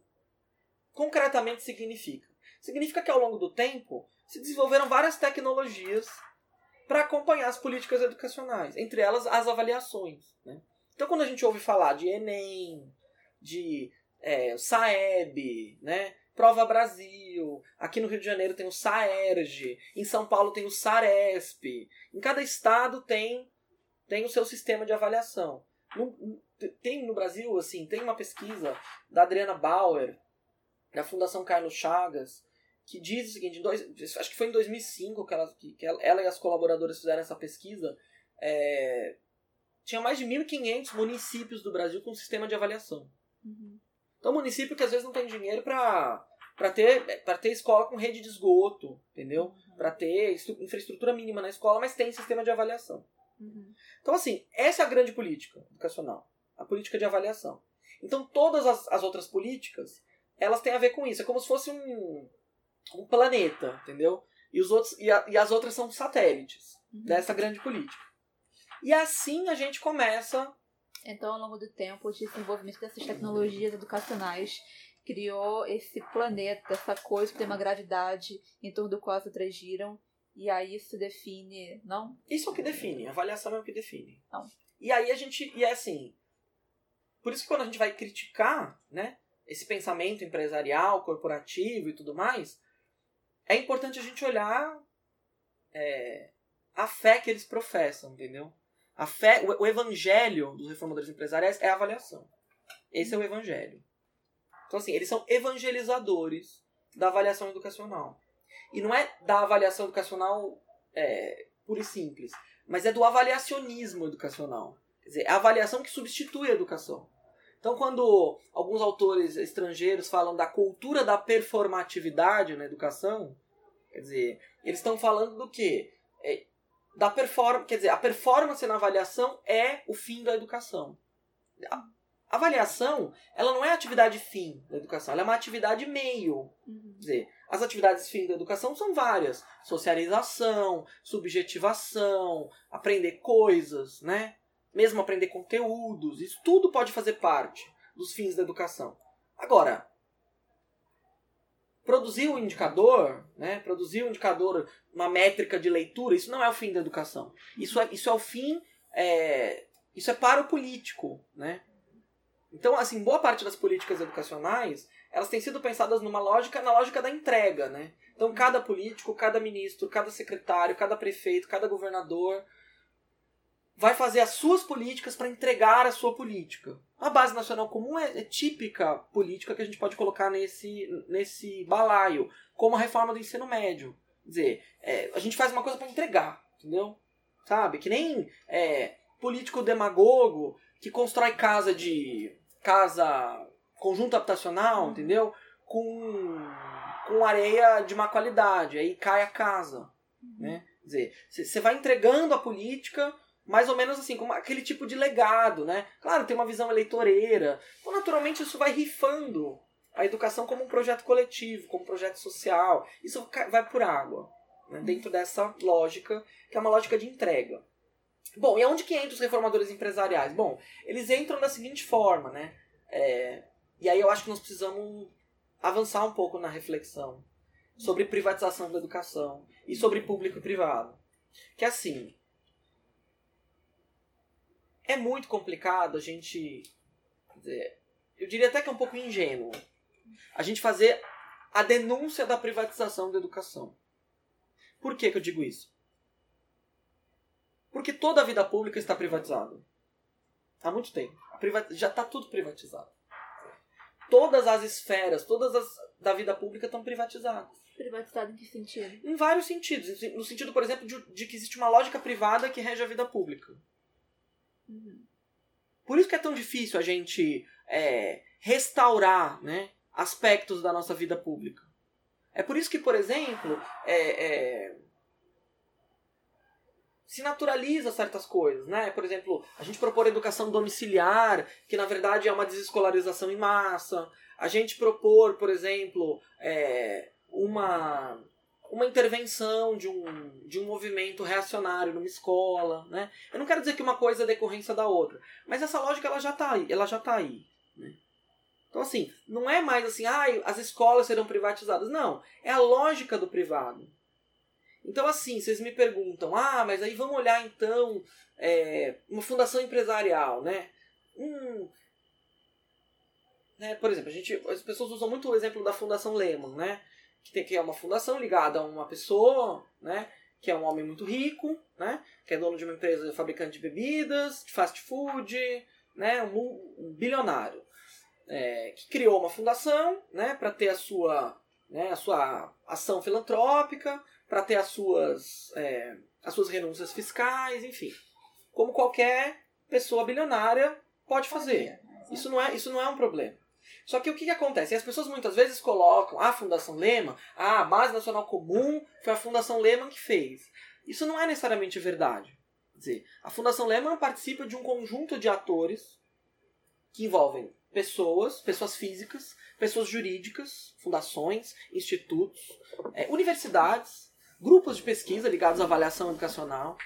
concretamente significa? Significa que ao longo do tempo se desenvolveram várias tecnologias para acompanhar as políticas educacionais, entre elas as avaliações. Né? Então, quando a gente ouve falar de Enem, de é, Saeb, né? Prova Brasil, aqui no Rio de Janeiro tem o Saerj, em São Paulo tem o Saresp, em cada estado tem tem o seu sistema de avaliação. No- tem no Brasil, assim, tem uma pesquisa da Adriana Bauer, da Fundação Carlos Chagas, que diz o seguinte, dois, acho que foi em 2005 que ela, que ela, e as colaboradoras fizeram essa pesquisa, é, tinha mais de 1.500 municípios do Brasil com sistema de avaliação. Então, município que às vezes não tem dinheiro para para ter para ter escola com rede de esgoto, entendeu? Para ter estru- infraestrutura mínima na escola, mas tem sistema de avaliação. Então, assim, essa é a grande política educacional, a política de avaliação. Então, todas as, as outras políticas, elas têm a ver com isso. É como se fosse um, um planeta, entendeu? E, os outros, e, a- e as outras são satélites dessa grande política. E assim a gente começa Então, ao longo do tempo, o desenvolvimento dessas tecnologias educacionais criou esse planeta, essa coisa que tem uma gravidade em torno do qual as outras giram. E aí isso define, não? Isso é o que define, a avaliação é o que define. Não. E aí a gente. E é assim. Por isso que quando a gente vai criticar, né, esse pensamento empresarial, corporativo e tudo mais, é importante a gente olhar é, a fé que eles professam, entendeu? A fé, o, o evangelho dos reformadores empresariais é a avaliação. Esse é o evangelho. Então, assim, eles são evangelizadores da avaliação educacional. E não é da avaliação educacional é, pura e simples, mas é do avaliacionismo educacional. Quer dizer, é a avaliação que substitui a educação. Então, quando alguns autores estrangeiros falam da cultura da performatividade na educação, quer dizer, eles estão falando do quê? É, da performance, quer dizer, a performance na avaliação é o fim da educação. A avaliação, ela não é a atividade fim da educação, ela é uma atividade meio. Quer dizer, as atividades fim da educação são várias: socialização, subjetivação, aprender coisas, né? Mesmo aprender conteúdos, isso tudo pode fazer parte dos fins da educação. Agora, produzir um indicador, né? Produzir um indicador, uma métrica de leitura, isso não é o fim da educação. Isso é, isso é o fim, é, isso é para o político, né? Então, assim, boa parte das políticas educacionais, elas têm sido pensadas numa lógica, na lógica da entrega, né? Então, cada político, cada ministro, cada secretário, cada prefeito, cada governador vai fazer as suas políticas para entregar a sua política. A base nacional comum é, é, típica política que a gente pode colocar nesse, nesse balaio, como a reforma do ensino médio. Quer dizer, é, a gente faz uma coisa para entregar, entendeu? Sabe? Que nem é, político demagogo que constrói casa de. casa. conjunto habitacional, entendeu? Com, com areia de má qualidade. Aí cai a casa. Né? Quer dizer, você vai entregando a política mais ou menos assim, como aquele tipo de legado, né? Claro, tem uma visão eleitoreira. Então, naturalmente, isso vai rifando a educação como um projeto coletivo, como um projeto social. Isso vai por água, né? dentro dessa lógica, que é uma lógica de entrega. Bom, e aonde que entram os reformadores empresariais? Bom, eles entram da seguinte forma, né? É, e aí eu acho que nós precisamos avançar um pouco na reflexão sobre privatização da educação e sobre público e privado. Que é assim, é muito complicado a gente. Dizer, eu diria até que é um pouco ingênuo. A gente fazer a denúncia da privatização da educação. Por que, que eu digo isso? Porque toda a vida pública está privatizada. Há muito tempo. Já está tudo privatizado. Todas as esferas, todas as da vida pública estão privatizadas. Privatizado em que sentido? Em vários sentidos. No sentido, por exemplo, de, de que existe uma lógica privada que rege a vida pública. Por isso que é tão difícil a gente é, restaurar né, aspectos da nossa vida pública. É por isso que, por exemplo, é, é, se naturaliza certas coisas, né? Por exemplo, a gente propor educação domiciliar, que na verdade é uma desescolarização em massa. A gente propor, por exemplo, é, uma uma intervenção de um, de um movimento reacionário numa escola, né? Eu não quero dizer que uma coisa é decorrência da outra, mas essa lógica ela já está aí, ela já tá aí, né? Então assim, não é mais assim, ah, as escolas serão privatizadas, não, é a lógica do privado. Então assim, vocês me perguntam, ah, mas aí vamos olhar então é, uma fundação empresarial, né? Hum, né? Por exemplo, a gente, as pessoas usam muito o exemplo da Fundação Lehman, né? Que, tem, que é uma fundação ligada a uma pessoa, né? Que é um homem muito rico, né? Que é dono de uma empresa fabricante de bebidas, de fast food, né? Um, um bilionário. É, que criou uma fundação, né? Para ter a sua, né, a sua ação filantrópica, para ter as suas, é, as suas renúncias fiscais, enfim. Como qualquer pessoa bilionária pode fazer. Isso não é, isso não é um problema. Só que o que, que acontece? As pessoas muitas vezes colocam a Fundação Lehman, a Base Nacional Comum foi a Fundação Lehman que fez. Isso não é necessariamente verdade. Quer dizer, a Fundação Lehman participa de um conjunto de atores que envolvem pessoas, pessoas físicas, pessoas jurídicas, fundações, institutos, é, universidades, grupos de pesquisa ligados à avaliação educacional,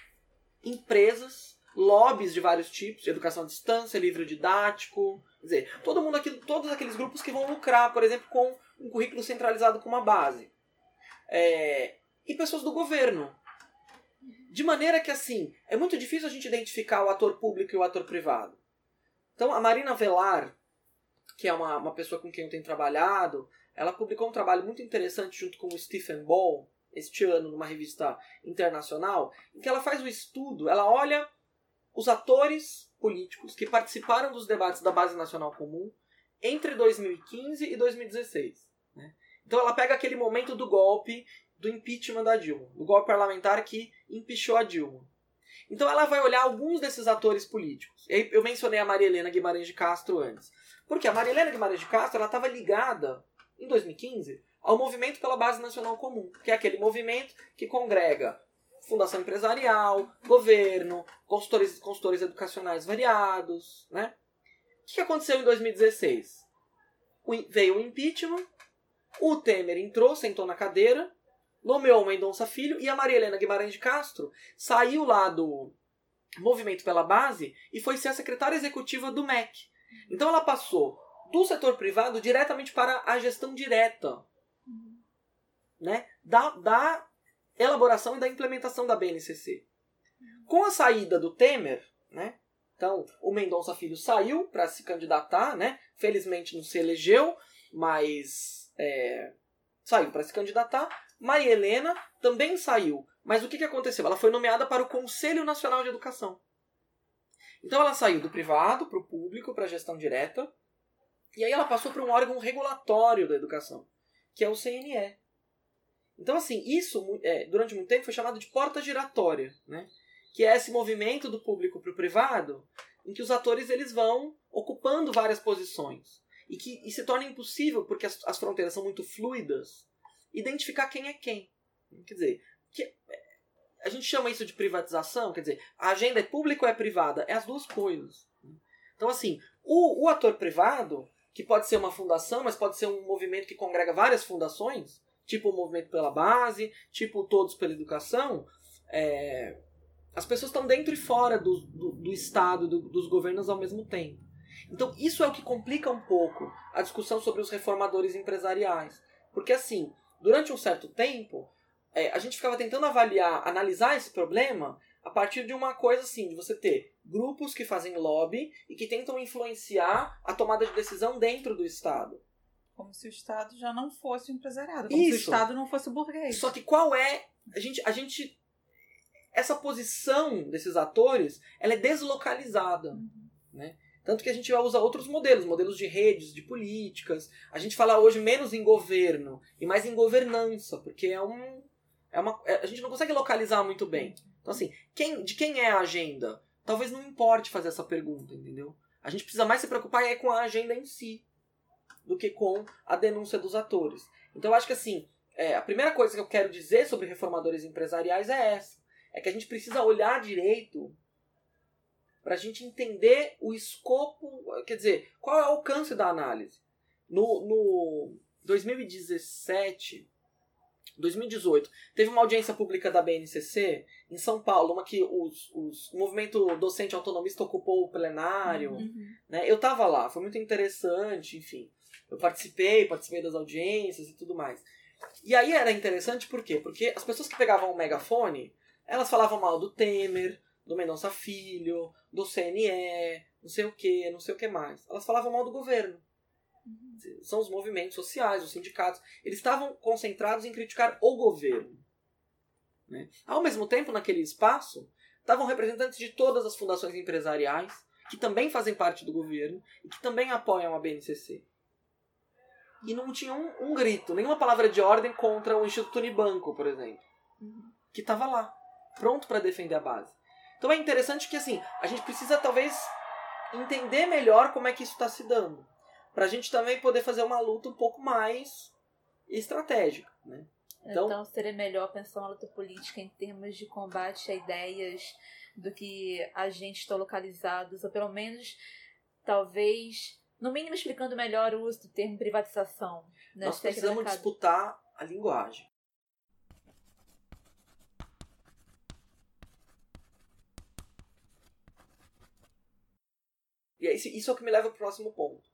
empresas, lobbies de vários tipos, de educação à distância, livro didático, quer dizer, todo mundo aqui, todos aqueles grupos que vão lucrar, por exemplo, com um currículo centralizado com uma base. É, e pessoas do governo. De maneira que, assim, é muito difícil a gente identificar o ator público e o ator privado. Então, a Marina Velar, que é uma, uma pessoa com quem eu tenho trabalhado, ela publicou um trabalho muito interessante junto com o Stephen Ball, este ano, numa revista internacional, em que ela faz um estudo, ela olha os atores políticos que participaram dos debates da Base Nacional Comum entre 2015 e 2016. Né? Então ela pega aquele momento do golpe, do impeachment da Dilma, do golpe parlamentar que impeachou a Dilma. Então ela vai olhar alguns desses atores políticos. Eu mencionei a Maria Helena Guimarães de Castro antes. Porque a Maria Helena Guimarães de Castro estava ligada, em 2015, ao movimento pela Base Nacional Comum, que é aquele movimento que congrega fundação empresarial, governo, consultores, consultores educacionais variados, né? O que aconteceu em 2016? O, veio o impeachment, o Temer entrou, sentou na cadeira, nomeou o Mendonça Filho e a Maria Helena Guimarães de Castro saiu lá do Movimento pela Base e foi ser a secretária executiva do MEC. Então ela passou do setor privado diretamente para a gestão direta né, da, da elaboração e da implementação da BNCC. Com a saída do Temer, né? Então, o Mendonça Filho saiu para se candidatar, né? Felizmente não se elegeu, mas é, saiu para se candidatar. Maria Helena também saiu. Mas o que, que aconteceu? Ela foi nomeada para o Conselho Nacional de Educação. Então ela saiu do privado para o público, para a gestão direta, e aí ela passou para um órgão regulatório da educação, que é o CNE. Então, assim, isso é, durante muito tempo foi chamado de porta giratória, né? que é esse movimento do público para o privado, em que os atores eles vão ocupando várias posições e que e se torna impossível, porque as, as fronteiras são muito fluidas, identificar quem é quem. Quer dizer, que, a gente chama isso de privatização, quer dizer, a agenda é pública ou é privada? É as duas coisas. Então, assim, o, o ator privado, que pode ser uma fundação, mas pode ser um movimento que congrega várias fundações, tipo o Movimento pela Base, tipo Todos pela Educação, é, as pessoas estão dentro e fora do, do, do Estado, do, dos governos ao mesmo tempo. Então, isso é o que complica um pouco a discussão sobre os reformadores empresariais. Porque, assim, durante um certo tempo, é, a gente ficava tentando avaliar, analisar esse problema a partir de uma coisa assim, de você ter grupos que fazem lobby e que tentam influenciar a tomada de decisão dentro do Estado. Como se o Estado já não fosse o empresariado, como Isso. se o Estado não fosse o burguês. Só que qual é. A gente, a gente. Essa posição desses atores ela é deslocalizada. Né? Tanto que a gente usa outros modelos, modelos de redes, de políticas. A gente fala hoje menos em governo e mais em governança, porque é um. É uma, é- a gente não consegue localizar muito bem. Então, assim, quem, de quem é a agenda? Talvez não importe fazer essa pergunta, entendeu? A gente precisa mais se preocupar é com a agenda em si do que com a denúncia dos atores. Então, eu acho que, assim, é, a primeira coisa que eu quero dizer sobre reformadores empresariais é essa. É que a gente precisa olhar direito para a gente entender o escopo, quer dizer, qual é o alcance da análise. No, no 2017, 2018, teve uma audiência pública da BNCC em São Paulo, uma que os, os, o movimento docente autonomista ocupou o plenário. Uhum. Né? Eu tava lá, foi muito interessante, enfim. Eu participei, participei das audiências e tudo mais. E aí era interessante por quê? Porque as pessoas que pegavam o megafone, elas falavam mal do Temer, do Mendonça Filho, do CNE, não sei o que, não sei o que mais. Elas falavam mal do governo. São os movimentos sociais, os sindicatos. Eles estavam concentrados em criticar o governo. Né? Ao mesmo tempo, naquele espaço, estavam representantes de todas as fundações empresariais, que também fazem parte do governo e que também apoiam a BNCC. E não tinha um, um grito, nenhuma palavra de ordem contra o Instituto Unibanco, por exemplo, que estava lá, pronto para defender a base. Então é interessante que assim a gente precisa talvez entender melhor como é que isso está se dando, para a gente também poder fazer uma luta um pouco mais estratégica, né? Então- Então, seria melhor pensar uma luta política em termos de combate a ideias do que agentes estão localizados, ou pelo menos, talvez, no mínimo explicando melhor o uso do termo privatização. Né? Nós é precisamos é disputar a linguagem. E aí, isso é o que me leva pro próximo ponto.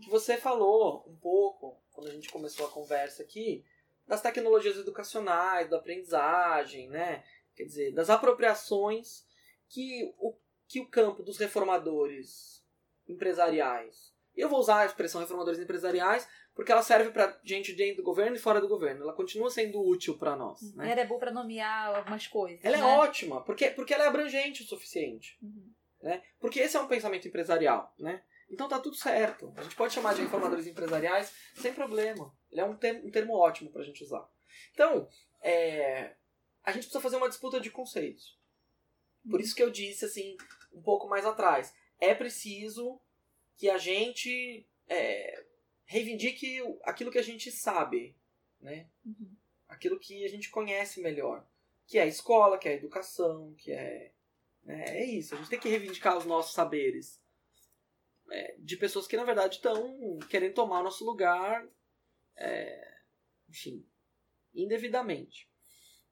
Que você falou um pouco, quando a gente começou a conversa aqui, das tecnologias educacionais, da aprendizagem, né? Quer dizer, das apropriações que o, que o campo dos reformadores empresariais. Eu vou usar a expressão reformadores empresariais porque ela serve pra gente dentro do governo e fora do governo. Ela continua sendo útil pra nós. Né? Ela é boa para nomear algumas coisas. Ela é né? ótima, porque, porque ela é abrangente o suficiente. Uhum. Né? Porque esse é um pensamento empresarial. Né? Então tá tudo certo. A gente pode chamar de reformadores empresariais sem problema. Ele é um termo, um termo ótimo pra gente usar. Então, é, a gente precisa fazer uma disputa de conceitos. Por isso que eu disse assim, um pouco mais atrás. É preciso que a gente é, reivindique aquilo que a gente sabe. Né? Uhum. aquilo que a gente conhece melhor. Que é a escola, que é a educação, que é. né, é isso. A gente tem que reivindicar os nossos saberes. É, de pessoas que, na verdade, estão querendo tomar o nosso lugar. é, enfim, indevidamente.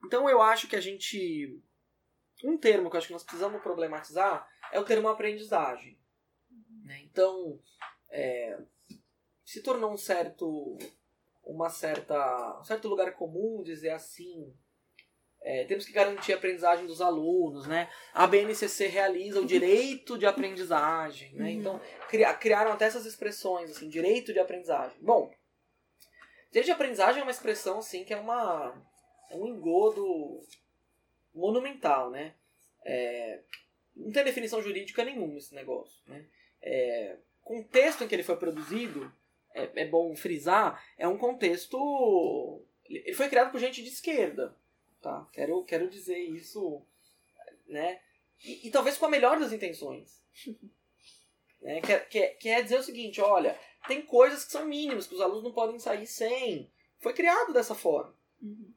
Então eu acho que a gente. Um termo que eu acho que nós precisamos problematizar é o termo aprendizagem. Né? Então, é, se tornou um certo uma certa um certo lugar comum dizer assim é, temos que garantir a aprendizagem dos alunos né a BNCC realiza o direito de aprendizagem né Uhum. então cria- criaram até essas expressões assim direito de aprendizagem bom direito de aprendizagem é uma expressão assim que é uma é um engodo monumental né É, não tem definição jurídica nenhuma esse negócio. Né? É, contexto em que ele foi produzido, é, é bom frisar, é um contexto. Ele foi criado por gente de esquerda. Tá? Quero, quero dizer isso. Né? E, e talvez com a melhor das intenções. [LAUGHS] né? Quer, quer, quer dizer o seguinte: olha, tem coisas que são mínimas, que os alunos não podem sair sem. Foi criado dessa forma. Uhum.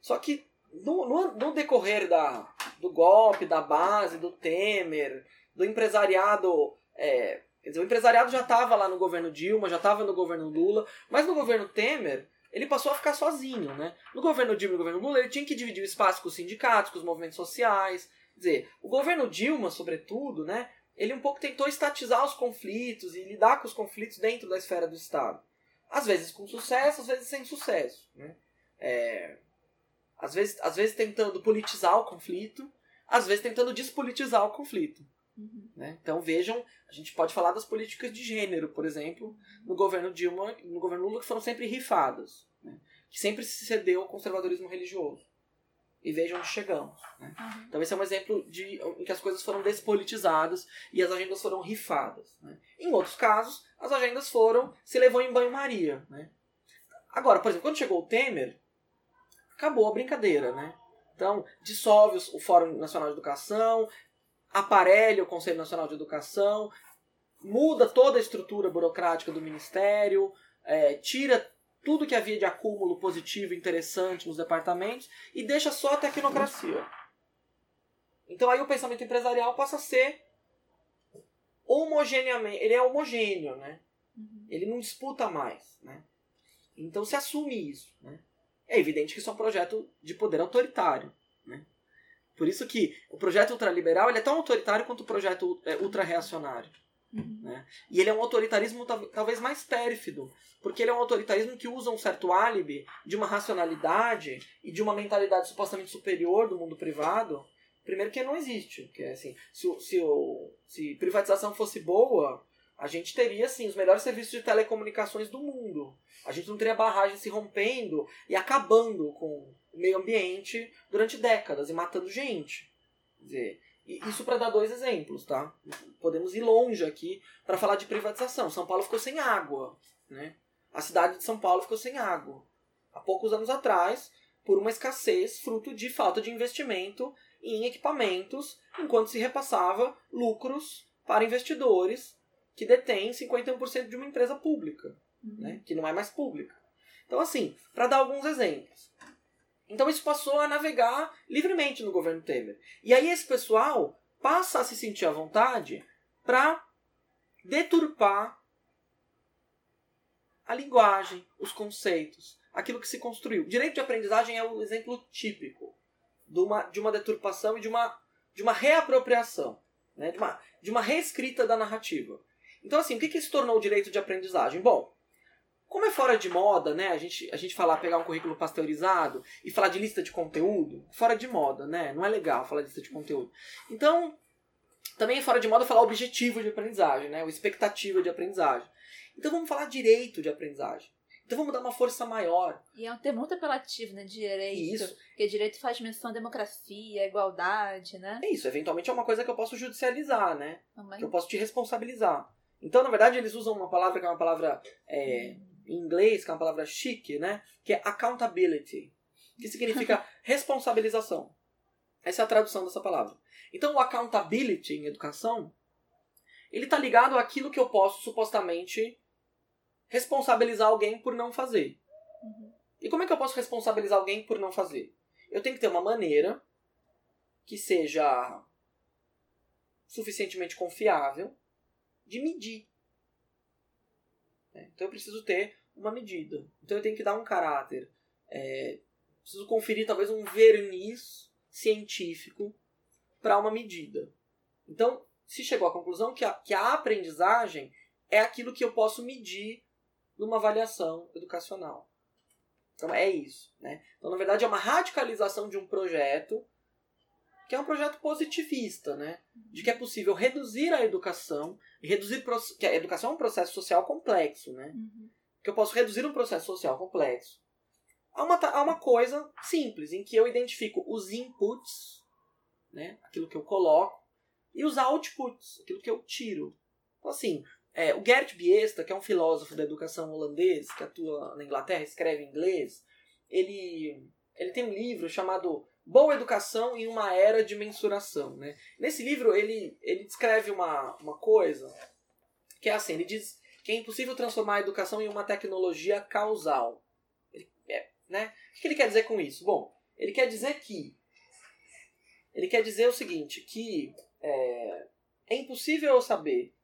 Só que no, no, no, decorrer da, do golpe, da base, do Temer, do empresariado. É, dizer, o empresariado já estava lá no governo Dilma, já estava no governo Lula, mas no governo Temer ele passou a ficar sozinho. Né? No governo Dilma e no governo Lula, ele tinha que dividir o espaço com os sindicatos, com os movimentos sociais. Quer dizer, o governo Dilma, sobretudo, né, ele um pouco tentou estatizar os conflitos e lidar com os conflitos dentro da esfera do Estado. Às vezes com sucesso, às vezes sem sucesso. Né? É, às vezes, às vezes tentando politizar o conflito, às vezes tentando despolitizar o conflito. Uhum. Né? Então vejam, a gente pode falar das políticas de gênero, por exemplo, no governo Dilma no governo Lula, que foram sempre rifadas, né? que sempre se cedeu ao conservadorismo religioso. E vejam onde chegamos. Né? Uhum. Então esse é um exemplo de, em que as coisas foram despolitizadas e as agendas foram rifadas. Né? Em outros casos, as agendas foram se levou em banho-maria. Né? Agora, por exemplo, quando chegou o Temer, acabou a brincadeira, né? Então, dissolve o Fórum Nacional de Educação, aparelha o Conselho Nacional de Educação, muda toda a estrutura burocrática do Ministério, é, tira tudo que havia de acúmulo positivo e interessante nos departamentos e deixa só a tecnocracia. Então aí o pensamento empresarial passa a ser homogeneamente, ele é homogêneo, né? Uhum. Ele não disputa mais, né? Então se assume isso, né? É evidente que isso é um projeto de poder autoritário, né? Por isso que o projeto ultraliberal ele é tão autoritário quanto o projeto é, ultra-reacionário. Uhum. Né? E ele é um autoritarismo tal- talvez mais pérfido, porque ele é um autoritarismo que usa um certo álibi de uma racionalidade e de uma mentalidade supostamente superior do mundo privado. Primeiro que não existe, que é assim, se, se, se privatização fosse boa, a gente teria assim os melhores serviços de telecomunicações do mundo. A gente não teria barragem se rompendo e acabando com o meio ambiente durante décadas e matando gente. Quer dizer, isso para dar dois exemplos, tá? Podemos ir longe aqui para falar de privatização. São Paulo ficou sem água, né? A cidade de São Paulo ficou sem água. Há poucos anos atrás, por uma escassez fruto de falta de investimento em equipamentos, enquanto se repassava lucros para investidores que detêm 51% de uma empresa pública Uhum. né, que não é mais pública. Então, assim, para dar alguns exemplos. Então, isso passou a navegar livremente no governo Temer. E aí, esse pessoal passa a se sentir à vontade para deturpar a linguagem, os conceitos, aquilo que se construiu. Direito de aprendizagem é o exemplo típico de uma, de uma deturpação e de uma, de uma reapropriação, né, de, uma, de uma reescrita da narrativa. Então, assim, o que, que se tornou o direito de aprendizagem? Bom, como é fora de moda, né? A gente, a gente falar, pegar um currículo pasteurizado e falar de lista de conteúdo, fora de moda, né? Não é legal falar de lista de conteúdo. Então, também é fora de moda falar objetivo de aprendizagem, né? Ou expectativa de aprendizagem. Então vamos falar direito de aprendizagem. Então vamos dar uma força maior. E é um termo muito apelativo, né? Direito. Isso. Porque direito faz menção à democracia, à igualdade, né? É isso, eventualmente é uma coisa que eu posso judicializar, né? Também. que eu posso te responsabilizar. Então, na verdade, eles usam uma palavra que é uma palavra é, em inglês, que é uma palavra chique, né? Que é accountability, que significa [LAUGHS] responsabilização. Essa é a tradução dessa palavra. Então, o accountability em educação, ele está ligado àquilo que eu posso supostamente responsabilizar alguém por não fazer. Uhum. E como é que eu posso responsabilizar alguém por não fazer? Eu tenho que ter uma maneira que seja suficientemente confiável de medir. né? Então eu preciso ter uma medida. Então eu tenho que dar um caráter. é, preciso conferir talvez um verniz científico para uma medida. Então se chegou à conclusão que a, que a aprendizagem é aquilo que eu posso medir numa avaliação educacional. Então é isso. Né? Então, na verdade, é uma radicalização de um projeto que é um projeto positivista, né? De que é possível reduzir a educação e reduzir que a educação é um processo social complexo, né? Uhum. Que eu posso reduzir um processo social complexo a uma, a uma coisa simples, em que eu identifico os inputs, né? Aquilo que eu coloco, e os outputs, aquilo que eu tiro. Então, assim, é, o Gert Biesta, que é um filósofo da educação holandês, que atua na Inglaterra, escreve em inglês, ele, ele tem um livro chamado Boa Educação em uma Era de Mensuração. Né? Nesse livro, ele, ele descreve uma, uma coisa que é assim, ele diz que é impossível transformar a educação em uma tecnologia causal. Ele, é, né? O que ele quer dizer com isso? Bom, ele quer dizer que ele quer dizer o seguinte, que é, é impossível eu saber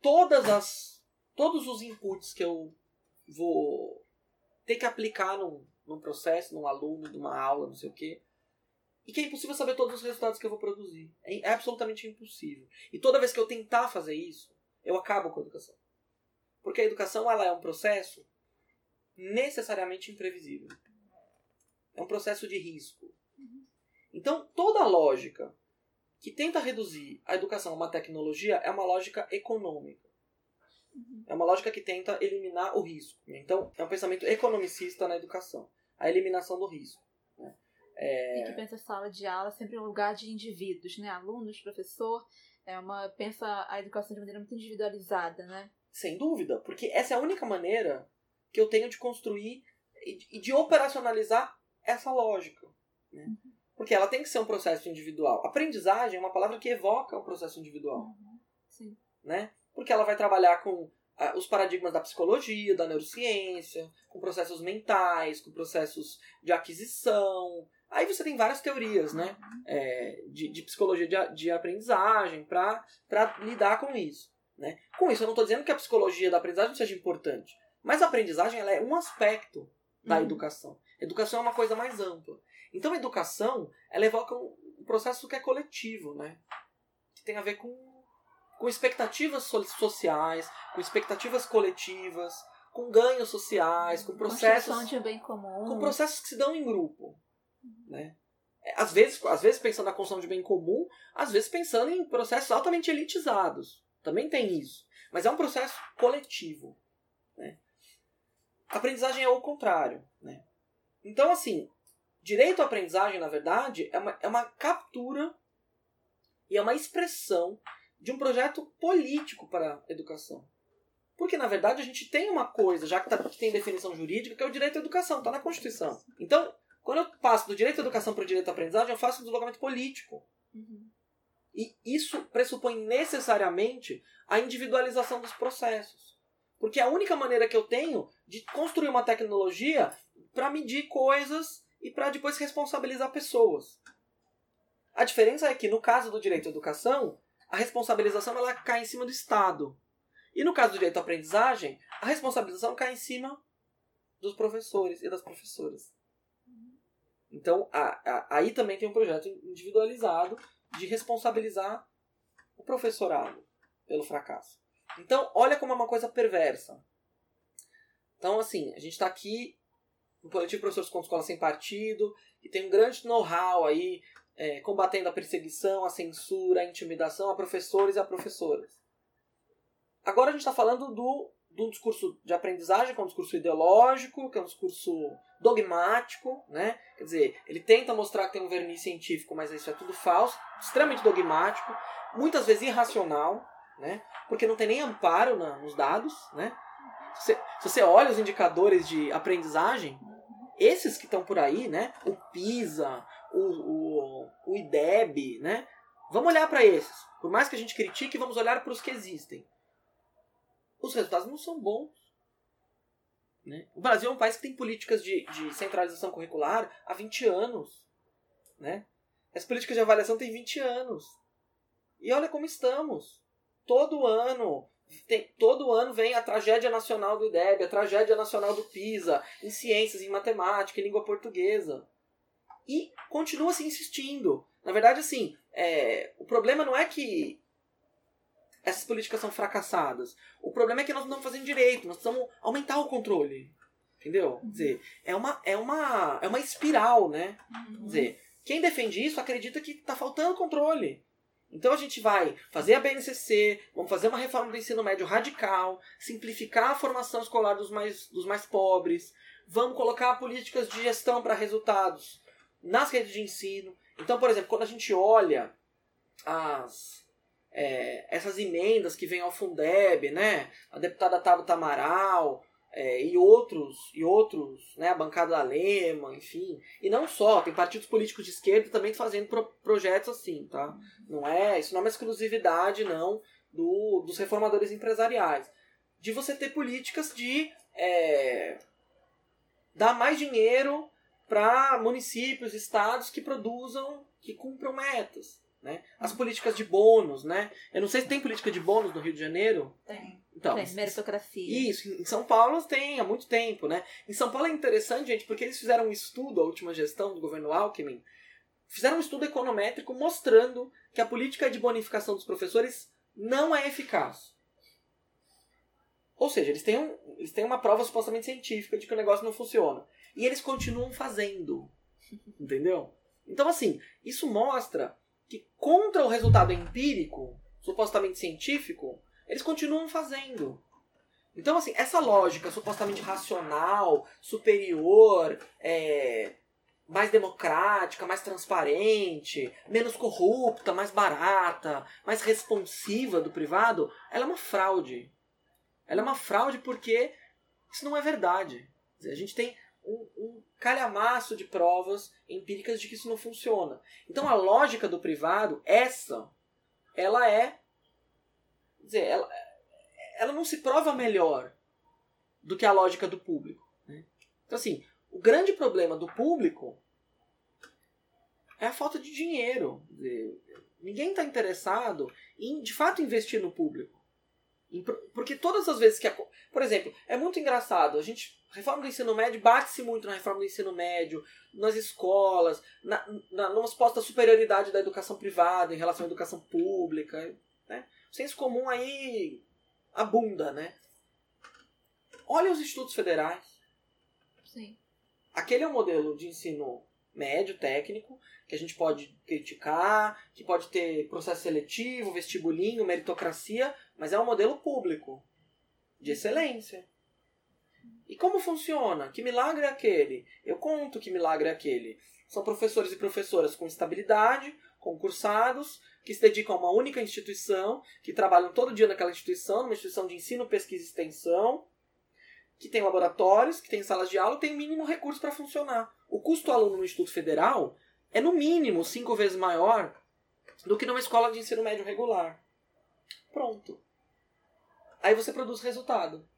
todas as todos os inputs que eu vou ter que aplicar num, num processo, num aluno, numa aula, não sei o quê. E que é impossível saber todos os resultados que eu vou produzir. É, é absolutamente impossível. E toda vez que eu tentar fazer isso, eu acabo com a educação. Porque a educação ela é um processo necessariamente imprevisível. É um processo de risco. Então, toda a lógica que tenta reduzir a educação a uma tecnologia é uma lógica econômica. É uma lógica que tenta eliminar o risco. Então, é um pensamento economicista na educação. A eliminação do risco. É... E que pensa a sala de aula sempre um lugar de indivíduos, né? Alunos, professor. É uma pensa a educação de maneira muito individualizada, né? Sem dúvida, porque essa é a única maneira que eu tenho de construir e de operacionalizar essa lógica. Né? Uhum. Porque ela tem que ser um processo individual. Aprendizagem é uma palavra que evoca o processo individual. Uhum. Sim. Né? Porque ela vai trabalhar com uh, os paradigmas da psicologia, da neurociência, com processos mentais, com processos de aquisição. Aí você tem várias teorias né? É, de, de, psicologia de, de aprendizagem para lidar com isso. Né? Com isso, eu não estou dizendo que a psicologia da aprendizagem seja importante. Mas a aprendizagem ela é um aspecto da uhum. educação. Educação é uma coisa mais ampla. Então a educação, ela evoca um processo que é coletivo, né? Que tem a ver com, com expectativas sociais, com expectativas coletivas, com ganhos sociais, com processos de bem comum. com processos que se dão em grupo, né? É, às vezes, às vezes pensando na construção de bem comum, às vezes pensando em processos altamente elitizados. Também tem isso. Mas é um processo coletivo. Né? A aprendizagem é o contrário. Né? Então, assim, direito à aprendizagem, na verdade, é uma, é uma captura e é uma expressão de um projeto político para a educação. Porque, na verdade, a gente tem uma coisa, já que, tá, que tem definição jurídica, que é o direito à educação, está na Constituição. Então, quando eu passo do direito à educação para o direito à aprendizagem, eu faço um deslocamento político. Uhum. E isso pressupõe necessariamente a individualização dos processos. Porque é a única maneira que eu tenho de construir uma tecnologia para medir coisas e para depois responsabilizar pessoas. A diferença é que no caso do direito à educação, a responsabilização ela cai em cima do Estado. E no caso do direito à aprendizagem, a responsabilização cai em cima dos professores e das professoras. Então, a, a, aí também tem um projeto individualizado de responsabilizar o professorado pelo fracasso. Então, olha como é uma coisa perversa. Então, assim, a gente está aqui no Coletivo Professores contra Escola Sem Partido, que tem um grande know-how aí, é, combatendo a perseguição, a censura, a intimidação a professores e a professoras. Agora a gente está falando do, do discurso de aprendizagem, que é um discurso ideológico, que é um discurso dogmático, né? Quer dizer, ele tenta mostrar que tem um verniz científico, mas isso é tudo falso, extremamente dogmático, muitas vezes irracional, né? Porque não tem nem amparo na, nos dados, né? Se você, se você olha os indicadores de aprendizagem, esses que estão por aí, né? O PISA, o, o, o IDEB, né? Vamos olhar para esses. Por mais que a gente critique, vamos olhar para os que existem. Os resultados não são bons. Né? O Brasil é um país que tem políticas de, de centralização curricular há 20 anos. Né? As políticas de avaliação têm 20 anos. E olha como estamos. Todo ano tem, todo ano vem a tragédia nacional do IDEB, a tragédia nacional do PISA, em ciências, em matemática, em língua portuguesa. E continua se insistindo. Na verdade, assim, é, o problema não é que essas políticas são fracassadas. O problema é que nós não estamos fazendo direito, nós precisamos aumentar o controle. Entendeu? Quer dizer, é uma, é uma, é uma espiral, né? Quer dizer, quem defende isso acredita que está faltando controle. Então a gente vai fazer a BNCC, vamos fazer uma reforma do ensino médio radical, simplificar a formação escolar dos mais, dos mais pobres, vamos colocar políticas de gestão para resultados nas redes de ensino. Então, por exemplo, quando a gente olha as, é, essas emendas que vêm ao Fundeb, né? A deputada Tabata Amaral é, e outros, e outros, né? A bancada alemã, enfim. E não só, tem partidos políticos de esquerda também fazendo pro, projetos assim, tá? Não é, isso não é uma exclusividade, não, do, dos reformadores empresariais. De você ter políticas de é, dar mais dinheiro para municípios, estados que produzam, que cumpram metas. Né? As políticas de bônus, né? Eu não sei se tem política de bônus no Rio de Janeiro. Tem. Então, Tem meritocracia. isso, em São Paulo tem há muito tempo, né? Em São Paulo é interessante, gente, porque eles fizeram um estudo, a última gestão do governo Alckmin, fizeram um estudo econométrico mostrando que a política de bonificação dos professores não é eficaz. Ou seja, eles têm, um, eles têm uma prova supostamente científica de que o negócio não funciona. E eles continuam fazendo. [LAUGHS] Entendeu? Então, assim, isso mostra que contra o resultado empírico, supostamente científico, eles continuam fazendo. Então, assim, essa lógica supostamente racional, superior, é, mais democrática, mais transparente, menos corrupta, mais barata, mais responsiva do privado, ela é uma fraude. Ela é uma fraude porque isso não é verdade. A gente tem um, um calhamaço de provas empíricas de que isso não funciona. Então a lógica do privado, essa, ela é. Dizer, ela, ela não se prova melhor do que a lógica do público. né? Então, assim, o grande problema do público é a falta de dinheiro. Dizer, Ninguém está interessado em, de fato, investir no público. Porque todas as vezes que. A, por exemplo, é muito engraçado. A gente. A reforma do ensino médio bate-se muito na reforma do ensino médio, nas escolas, na, na, numa suposta superioridade da educação privada em relação à educação pública. Né? O senso comum aí abunda, né? Olha os institutos federais. Sim. Aquele é um modelo de ensino médio, técnico, que a gente pode criticar, que pode ter processo seletivo, vestibulinho, meritocracia, mas é um modelo público, de excelência. E como funciona? Que milagre é aquele? Eu conto que milagre é aquele. São professores e professoras com estabilidade, concursados, que se dedicam a uma única instituição, que trabalham todo dia naquela instituição, numa instituição de ensino, pesquisa e extensão, que tem laboratórios, que tem salas de aula, tem mínimo recurso para funcionar. O custo aluno no Instituto Federal é no mínimo cinco vezes maior do que numa escola de ensino médio regular. Pronto. Aí você produz resultado.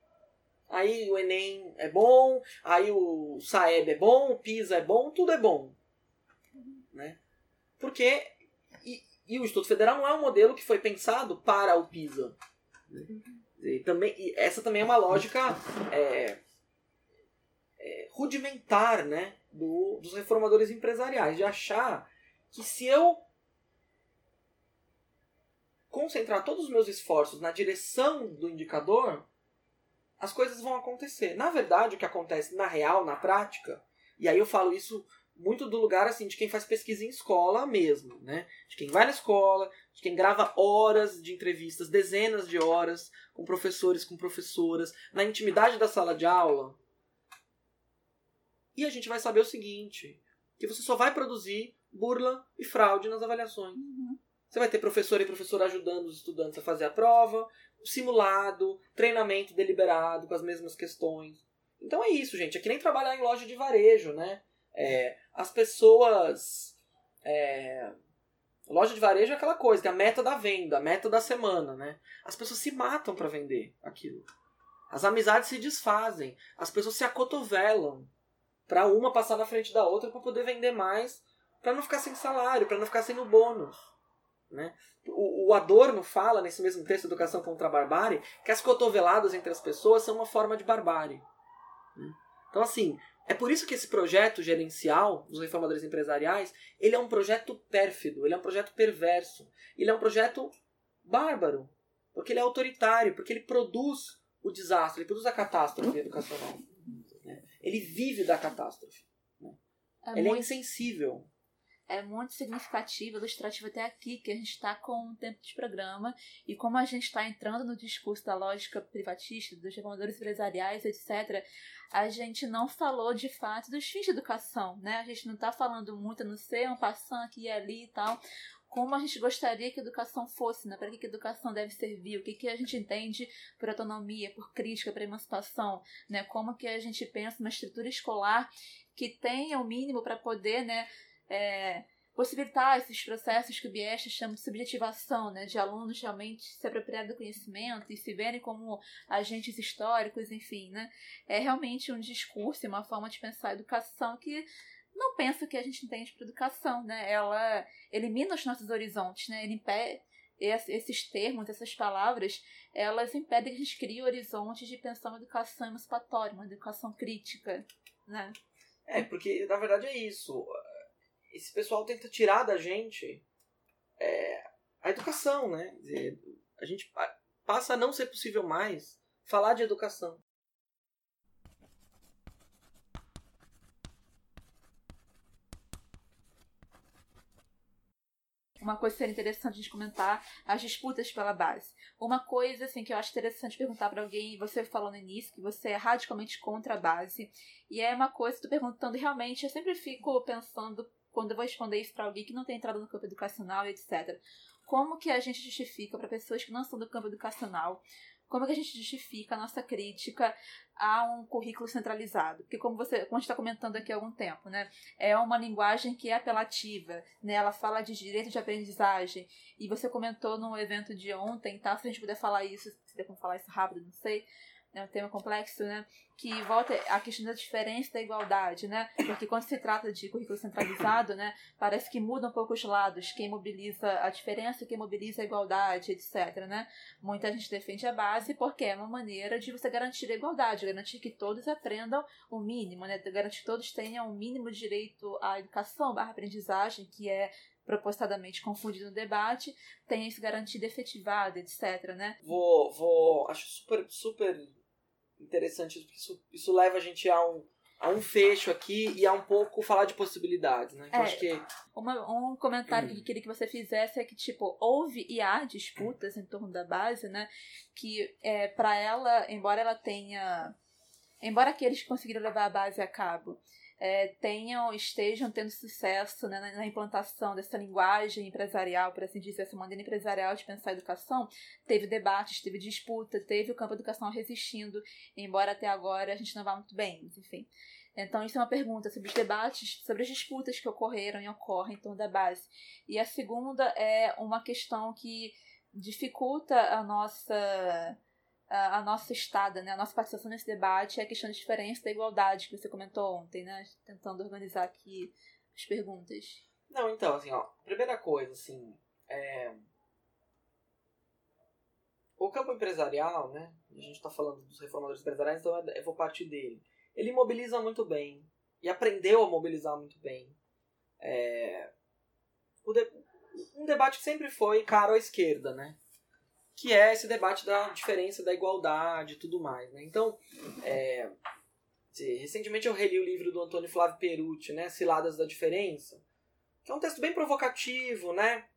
Aí o Enem é bom, aí o Saeb é bom, o PISA é bom, tudo é bom. Né? Porque. E, e o Instituto Federal não é um modelo que foi pensado para o PISA. E também, e essa também é uma lógica é, é, rudimentar né, do, dos reformadores empresariais, de achar que se eu concentrar todos os meus esforços na direção do indicador, as coisas vão acontecer. Na verdade, o que acontece na real, na prática, e aí eu falo isso muito do lugar assim de quem faz pesquisa em escola mesmo, né? De quem vai na escola, de quem grava horas de entrevistas, dezenas de horas com professores, com professoras, na intimidade da sala de aula. E a gente vai saber o seguinte, que você só vai produzir burla e fraude nas avaliações. Você vai ter professor e professora ajudando os estudantes a fazer a prova, simulado, treinamento deliberado com as mesmas questões. Então é isso, gente. É que nem trabalhar em loja de varejo, né? É, as pessoas. É, loja de varejo é aquela coisa, que é a meta da venda, a meta da semana, né? As pessoas se matam para vender aquilo. As amizades se desfazem, as pessoas se acotovelam para uma passar na frente da outra para poder vender mais, para não ficar sem salário, para não ficar sem o bônus. Né? O, Adorno fala nesse mesmo texto Educação contra a Barbárie que as cotoveladas entre as pessoas são uma forma de barbárie. né? Então, assim, é por isso que esse projeto gerencial dos reformadores empresariais ele é um projeto pérfido, ele é um projeto perverso, ele é um projeto bárbaro, porque ele é autoritário, porque ele produz o desastre, ele produz a catástrofe educacional. né? Ele vive da catástrofe. É ele é muito, insensível. É muito significativo, ilustrativo até aqui, que a gente está com um tempo de programa e como a gente está entrando no discurso da lógica privatista, dos reformadores empresariais, etc., a gente não falou de fato dos fins de educação, né? A gente não está falando muito, não ser um passando aqui e ali e tal. como a gente gostaria que a educação fosse, né? Para que a educação deve servir, o que, que a gente entende por autonomia, por crítica, por emancipação, né? Como que a gente pensa uma estrutura escolar que tenha o mínimo para poder, né? É, possibilitar esses processos que o Bieste chama de subjetivação, né, de alunos realmente se apropriarem do conhecimento e se verem como agentes históricos, enfim, né, é realmente um discurso, uma forma de pensar a educação que não pensa que a gente entende por educação, né, ela elimina os nossos horizontes, né, ele impede esses termos, essas palavras, elas impedem que a gente crie horizontes de pensar uma educação emancipatória, uma educação crítica, né? É, porque na verdade é isso esse pessoal tenta tirar da gente é, a educação, né? A gente passa a não ser possível mais falar de educação. uma coisa que seria interessante a gente comentar as disputas pela base. Uma coisa assim que eu acho interessante perguntar para alguém, você falou no início que você é radicalmente contra a base, e é uma coisa que tô perguntando realmente, eu sempre fico pensando quando eu vou responder isso para alguém que não tem entrado no campo educacional, etc. Como que a gente justifica para pessoas que não são do campo educacional? Como que a gente justifica a nossa crítica a um currículo centralizado? Porque como você, como está comentando aqui há algum tempo, né, é uma linguagem que é apelativa, né? Ela fala de direito de aprendizagem. E você comentou no evento de ontem, tá? Se a gente puder falar isso, se der como falar isso rápido, não sei é um tema complexo, né? Que volta à questão da diferença da igualdade, né? Porque quando se trata de currículo centralizado, né? Parece que muda um pouco os lados, quem mobiliza a diferença, quem mobiliza a igualdade, etc, né? Muita gente defende a base porque é uma maneira de você garantir a igualdade, garantir que todos aprendam o mínimo, né? Garantir que todos tenham o mínimo direito à educação, barra aprendizagem, que é propositadamente confundido no debate, tenha isso garantido efetivado, etc, né? Vou, vou, acho super, super interessante porque isso, isso leva a gente a um, a um fecho aqui e a um pouco falar de possibilidades, né? é, acho que... Uma, um comentário hum. que eu queria que você fizesse é que, tipo, houve e há disputas em torno da base, né? Que é, para ela, embora ela tenha... Embora aqueles que conseguiram levar a base a cabo é, tenham, estejam tendo sucesso né, na, na, implantação dessa linguagem empresarial, por assim dizer, essa maneira empresarial de pensar a educação, teve debates, teve disputa, teve o campo educacional resistindo, embora até agora a gente não vá muito bem, enfim. Então, isso é uma pergunta sobre os debates, sobre as disputas que ocorreram e ocorrem em torno da base. E a segunda é uma questão que dificulta a nossa a, nossa estada, né, a nossa participação nesse debate é a questão da diferença da igualdade que você comentou ontem, né? Tentando organizar aqui as perguntas. Não, então, assim, ó, primeira coisa, assim, é... o campo empresarial, né? A gente está falando dos reformadores empresariais, então eu vou partir dele. Ele mobiliza muito bem e aprendeu a mobilizar muito bem. É... De... Um debate que sempre foi caro à esquerda, né? Que é esse debate da diferença da igualdade e tudo mais. Né? Então, é, recentemente eu reli o livro do Antônio Flávio Perucci, né, Ciladas da Diferença, que é um texto bem provocativo, né?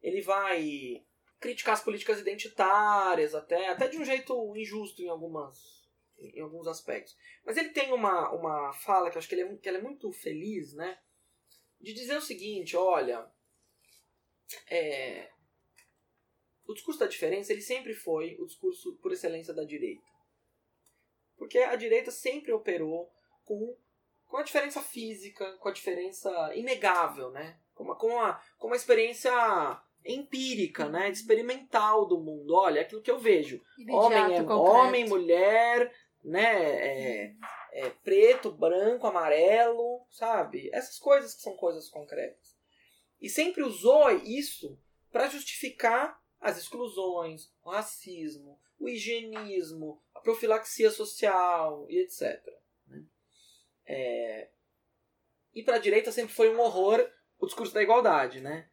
Ele vai criticar as políticas identitárias, até, até de um jeito injusto em algumas em alguns aspectos. Mas ele tem uma, uma fala que eu acho que, ele é, que ela é muito feliz, né? De dizer o seguinte, olha, é, o discurso da diferença ele sempre foi o discurso por excelência da direita. Porque a direita sempre operou com, com a diferença física, com a diferença inegável, né? Com uma, com uma, com uma experiência empírica, né? Experimental do mundo. Olha, aquilo que eu vejo. Imediato, homem é concreto. homem, mulher, né? É, é preto, branco, amarelo, sabe? Essas coisas que são coisas concretas. E sempre usou isso para justificar as exclusões, o racismo, o higienismo, a profilaxia social e etc. Né? É... E para a direita sempre foi um horror o discurso da igualdade, né?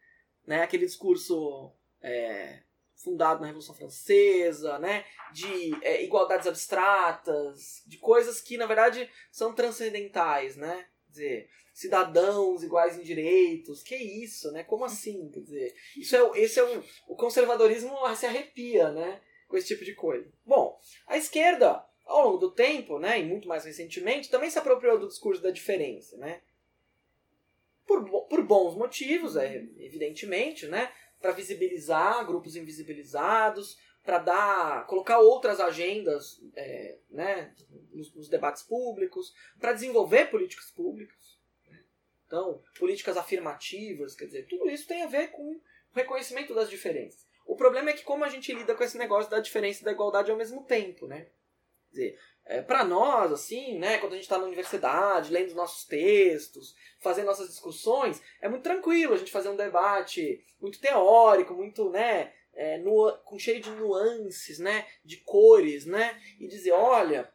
né? Aquele discurso é, fundado na Revolução Francesa, né? De é, igualdades abstratas, de coisas que na verdade são transcendentais, né? Dizer, cidadãos iguais em direitos. Que isso, né? Como assim? Quer dizer, isso é, esse é um, o conservadorismo se arrepia, né? Com esse tipo de coisa. Bom, a esquerda, ao longo do tempo, né, e muito mais recentemente, também se apropriou do discurso da diferença, né? por, por bons motivos, é, evidentemente, né? Para visibilizar grupos invisibilizados, para dar, colocar outras agendas, é, né? Nos, nos debates públicos, para desenvolver políticas públicas. né? Então, políticas afirmativas, quer dizer, tudo isso tem a ver com o reconhecimento das diferenças. O problema é que como a gente lida com esse negócio da diferença e da igualdade ao mesmo tempo, né? Quer dizer, é, para nós, assim, né, quando a gente está na universidade, lendo nossos textos, fazendo nossas discussões, é muito tranquilo a gente fazer um debate muito teórico, muito, né, é, nu- com cheio de nuances, né, de cores, né, e dizer, olha,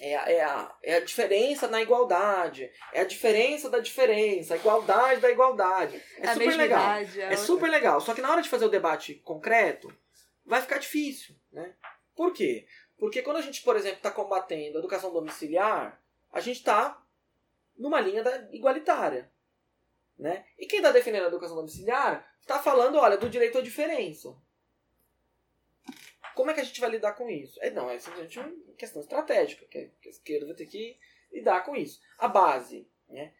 é, a- é, a, é a diferença na igualdade, é a diferença da diferença, a igualdade da igualdade. É a super legal. É outra- super legal. Só que na hora de fazer o debate concreto, vai ficar difícil, né? Por quê? Porque quando a gente, por exemplo, está combatendo a educação domiciliar, a gente está numa linha da igualitária, né? E quem está defendendo a educação domiciliar está falando, olha, do direito à diferença. Como é que a gente vai lidar com isso? É, não, é simplesmente uma questão estratégica, que a- que a esquerda vai ter que lidar com isso. A base, né?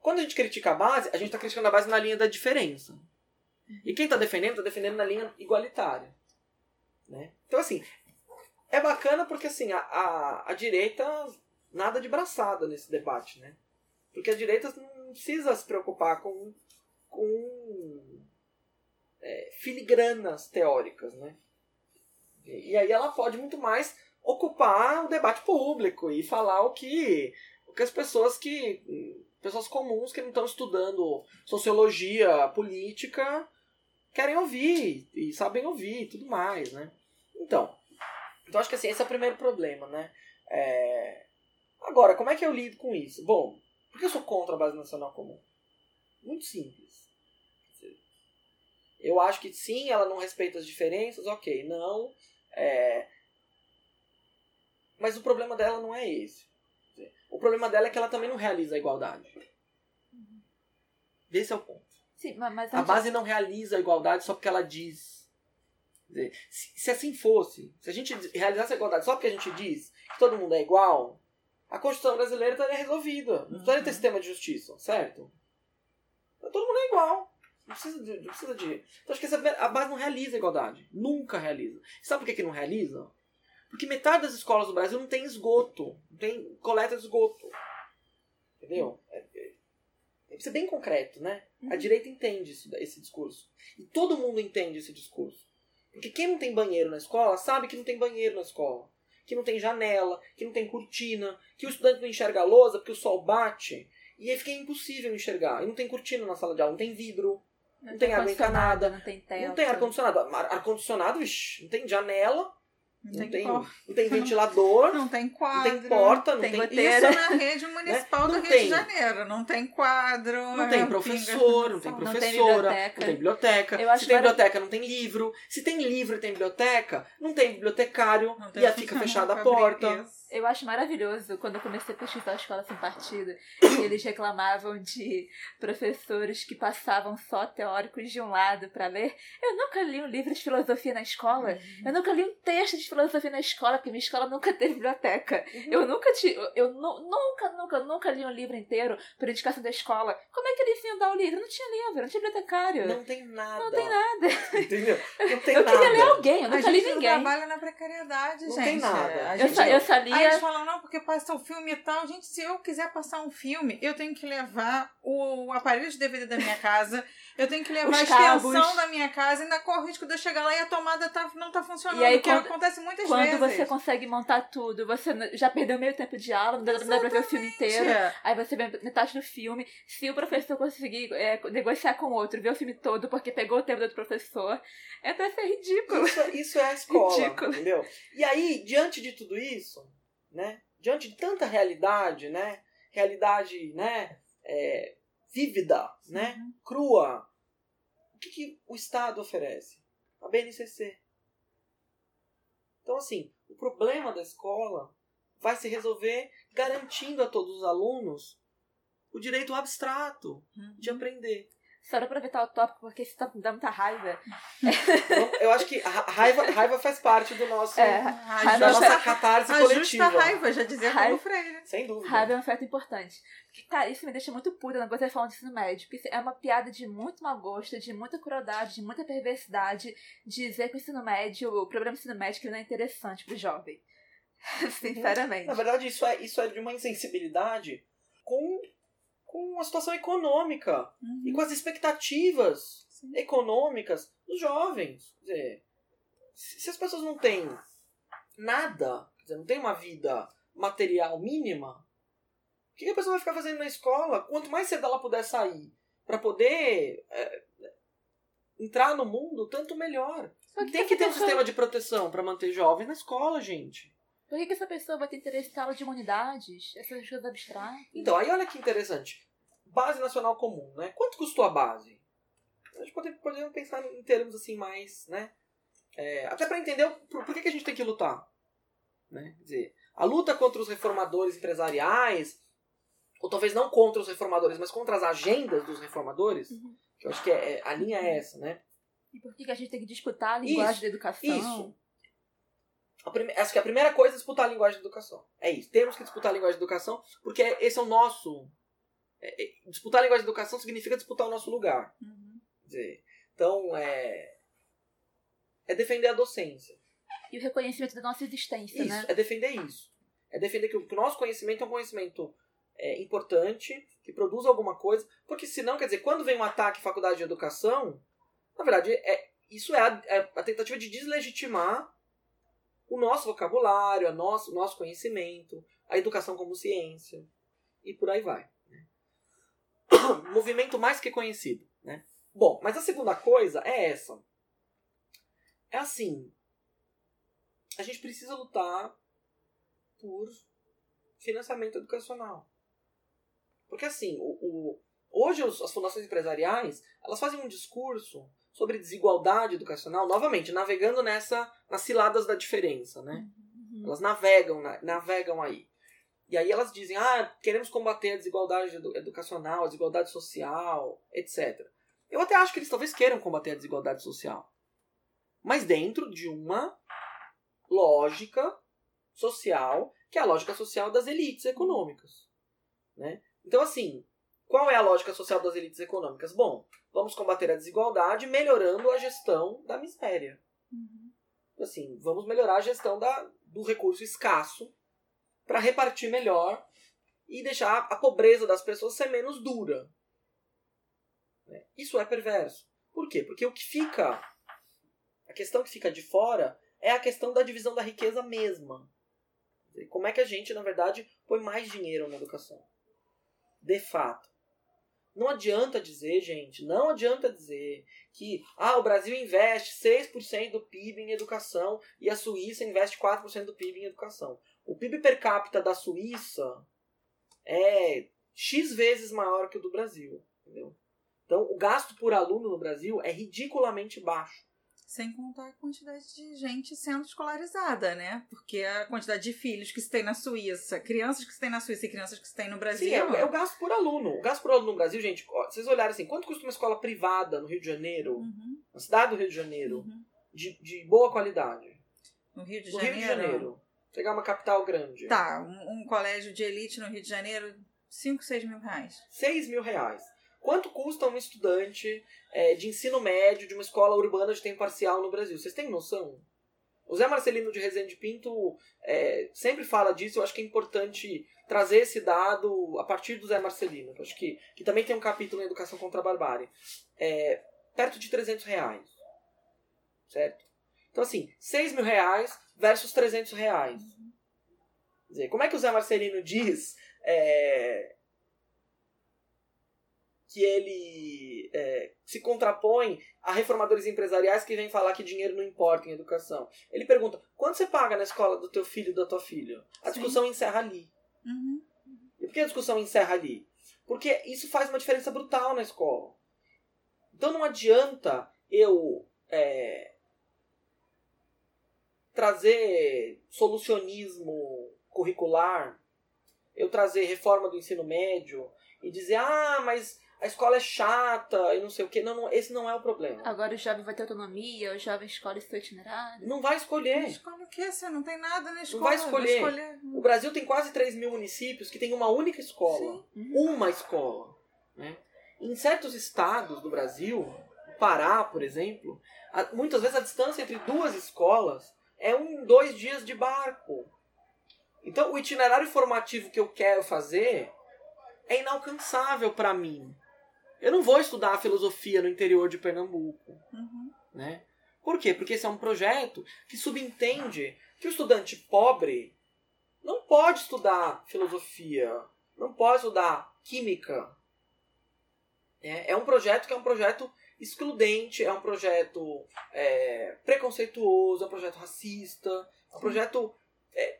Quando a gente critica a base, a gente está criticando a base na linha da diferença. E quem está defendendo, está defendendo na linha igualitária. Né? Então, assim, é bacana porque assim, a, a, a direita nada de braçada nesse debate, né? Porque a direita não precisa se preocupar com, com é, filigranas teóricas, né? E, e aí ela pode muito mais ocupar o debate público e falar o que, o que as pessoas que. pessoas comuns que não estão estudando sociologia política querem ouvir e sabem ouvir e tudo mais, né? Então, então acho que assim, esse é o primeiro problema, né? É... Agora, como é que eu lido com isso? Bom, por que eu sou contra a base nacional comum? Muito simples. Eu acho que sim, ela não respeita as diferenças, ok, não. é, Mas o problema dela não é esse. O problema dela é que ela também não realiza a igualdade. Esse é o ponto. Sim, ma- mas A base não realiza a igualdade só porque ela diz. Se, se assim fosse, se a gente realizasse a igualdade só porque a gente diz que todo mundo é igual, a Constituição brasileira estaria resolvida. Não precisaria ter sistema de justiça, certo? Todo mundo é igual. Não precisa de. Não precisa de... Então acho que essa, a base não realiza a igualdade. Nunca realiza. Sabe por que, que não realiza? Porque metade das escolas do Brasil não tem esgoto. Não tem coleta de esgoto. Entendeu? É, é, tem que ser bem concreto, né? A direita entende isso, esse discurso. E todo mundo entende esse discurso. Porque quem não tem banheiro na escola sabe que não tem banheiro na escola. Que não tem janela, que não tem cortina, que o estudante não enxerga a lousa porque o sol bate. E aí fica impossível enxergar. E não tem cortina na sala de aula, não tem vidro, não tem água ar-condicionado, encanada, Não tem teto. não tem ar-condicionado. Ar- Ar-condicionado, vixi, não tem janela, Não não tem, tem, não tem [LAUGHS] ventilador, não tem não quadro. tem porta, não tem tem, goteira. Isso [LAUGHS] na rede municipal Não do Rio tem. de Janeiro. Não tem quadro. Não tem pinga- professor, não tem Não tem professora, biblioteca. não tem biblioteca. Se tem biblioteca, não tem livro. Se tem livro e tem biblioteca, não tem bibliotecário Não tem e fica fechada a porta. isso. Eu acho maravilhoso quando eu comecei a pesquisar a escola sem partido, [COUGHS] eles reclamavam de professores que passavam só teóricos de um lado para ler. Eu nunca li um livro de filosofia na escola. Eu nunca li um texto de filosofia na escola, porque minha escola nunca teve biblioteca. Eu nunca ti, eu nu- nunca, nunca, nunca li um livro inteiro por indicação da escola. Como é que eles iam dar o livro? Não tinha livro, não tinha bibliotecário. Não tem nada. Não tem nada. Entendeu? Não [LAUGHS] tem eu nada. queria ler alguém, eu A nunca li gente ninguém. trabalha na precariedade, Não gente. tem nada. A Eu gente só, eu só lia. Eles falam, não, porque passa um filme e tal. Gente, se eu quiser passar um filme, eu tenho que levar o aparelho de DVD da minha casa, eu tenho que levar Os a extensão cabos. da minha casa, e ainda corre o risco de eu chegar lá e a tomada tá, não tá funcionando, E aí, que quando- acontece muitas Quando vezes. você consegue montar tudo, você já perdeu meio tempo de aula, não dá, não dá pra ver o filme inteiro. Aí você vê metade do filme. Se o professor conseguir é, negociar com o outro, ver o filme todo porque pegou o tempo do outro professor, é pra ser ridículo. Isso, isso é a escola, [LAUGHS] Ridículo. entendeu? E aí, diante de tudo isso, né? Diante de tanta realidade, né? Realidade, né? é, vívida, né? Uhum. Crua. O que, que o Estado oferece? A BNCC. Então, assim, o problema da escola vai se resolver garantindo a todos os alunos o direito abstrato de aprender. Só pra aproveitar o tópico, porque isso tá dando muita raiva. Eu acho que raiva, raiva faz parte do nosso, É, Raiva da nossa justa, catarse a coletiva. justa raiva, já dizia Raiva. Freire. Sem dúvida. Raiva é um afeto importante. Porque, cara, isso me deixa muito puta quando você fala de ensino médio. Porque é uma piada de muito mau gosto, de muita crueldade, de muita perversidade. Dizer que o ensino médio, o programa do ensino médio, que ele não é interessante pro jovem. [LAUGHS] Sinceramente. Na verdade, isso é, isso é de uma insensibilidade com, com a situação econômica e com as expectativas Sim. econômicas dos jovens. Dizer, se as pessoas não têm nada, dizer, não têm uma vida material mínima, o que a pessoa vai ficar fazendo na escola? Quanto mais cedo ela puder sair para poder é, entrar no mundo, tanto melhor. Que Tem que ter um essa sistema de proteção para manter jovens na escola, gente. Por que, que essa pessoa vai ter interesse em aula de humanidades? Essas coisas abstratas? Então, aí olha que interessante. Base nacional comum, né? Quanto custou a base? A gente pode, podemos pensar em termos assim mais, né? É, até para entender por, por que, que a gente tem que lutar. Né? Quer dizer, a luta contra os reformadores empresariais, ou talvez não contra os reformadores, mas contra as agendas dos reformadores, Uhum. que eu acho que é, é- a linha é essa, né? E por que, que a gente tem que disputar a linguagem Isso, da educação? Isso. A prime- Acho que a primeira coisa é disputar a linguagem da educação. É isso. Temos que disputar a linguagem da educação, porque esse é o nosso. É- é- disputar a linguagem da educação significa disputar o nosso lugar. Uhum. Dizer, então, é. É defender a docência. E o reconhecimento da nossa existência, Isso, né? é defender isso. É defender que o, que o nosso conhecimento é um conhecimento é, importante, que produz alguma coisa, porque senão, quer dizer, quando vem um ataque à faculdade de educação, na verdade, é, isso é a, é a tentativa de deslegitimar o nosso vocabulário, a nosso, o nosso conhecimento, a educação como ciência, e por aí vai. [COUGHS] Movimento mais que conhecido. Né? Bom, mas a segunda coisa é essa. É assim, a gente precisa lutar por financiamento educacional. Porque assim, o, o- hoje os- as fundações empresariais, elas fazem um discurso sobre desigualdade educacional, novamente, navegando nessa nas ciladas da diferença, né? Uhum. Elas navegam, na- navegam aí. E aí elas dizem, ah, queremos combater a desigualdade edu- educacional, a desigualdade social, etc. Eu até acho que eles talvez queiram combater a desigualdade social. Mas dentro de uma lógica social, que é a lógica social das elites econômicas. Né? Então, assim, qual é a lógica social das elites econômicas? Bom, vamos combater a desigualdade melhorando a gestão da miséria. Uhum. Assim, vamos melhorar a gestão da, do recurso escasso para repartir melhor e deixar a pobreza das pessoas ser menos dura. Né? Isso é perverso. Por quê? Porque o que fica. A questão que fica de fora é a questão da divisão da riqueza mesma. Como é que a gente, na verdade, põe mais dinheiro na educação? De fato. Não adianta dizer, gente, não adianta dizer que ah, o Brasil investe 6% do PIB em educação e a Suíça investe 4% do PIB em educação. O PIB per capita da Suíça é X vezes maior que o do Brasil. Entendeu? Então, o gasto por aluno no Brasil é ridiculamente baixo. Sem contar a quantidade de gente sendo escolarizada, né? Porque a quantidade de filhos que se tem na Suíça, crianças que se tem na Suíça e crianças que se tem no Brasil. Sim, é, o- é o gasto por aluno. O gasto por aluno no Brasil, gente, ó, vocês olharem assim, quanto custa uma escola privada no Rio de Janeiro, Uhum, na cidade do Rio de Janeiro, uhum. de, de boa qualidade? No Rio de No Janeiro. Rio de Janeiro. Pegar uma capital grande. Tá, um, um colégio de elite no Rio de Janeiro, 5, 6 mil reais. 6 mil reais. Quanto custa um estudante é, de ensino médio de uma escola urbana de tempo parcial no Brasil? Vocês têm noção? O Zé Marcelino de Rezende Pinto é, sempre fala disso. Eu acho que é importante trazer esse dado a partir do Zé Marcelino. que acho que, que também tem um capítulo em Educação contra a Barbárie. É, perto de 300 reais. Certo? Então, assim, 6 mil reais versus 300 reais. Quer dizer, como é que o Zé Marcelino diz é, que ele é, se contrapõe a reformadores empresariais que vêm falar que dinheiro não importa em educação. Ele pergunta, quanto você paga na escola do teu filho e da tua filha? A Sim. discussão encerra ali. Uhum. E por que a discussão encerra ali? Porque isso faz uma diferença brutal na escola. Então não adianta eu é, trazer solucionismo curricular, eu trazer reforma do ensino médio e dizer, ah, mas a escola é chata e não sei o que. Não, não, esse não é o problema. Agora o jovem vai ter autonomia, o jovem escolhe seu itinerário. Não vai escolher. Escola o quê? Você não tem nada na escola. vai escolher. O Brasil tem quase 3 mil municípios que tem uma única escola. Uma escola. Né? Em certos estados do Brasil, o Pará, por exemplo, muitas vezes a distância entre duas escolas é um, dois dias de barco. Então, o itinerário formativo que eu quero fazer é inalcançável para mim. Eu não vou estudar filosofia no interior de Pernambuco Uhum. né? Por quê? Porque esse é um projeto que subentende que o estudante pobre não pode estudar filosofia, não pode estudar química. É, é um projeto que é um projeto excludente, é um projeto é, preconceituoso, é um projeto racista, é um projeto é,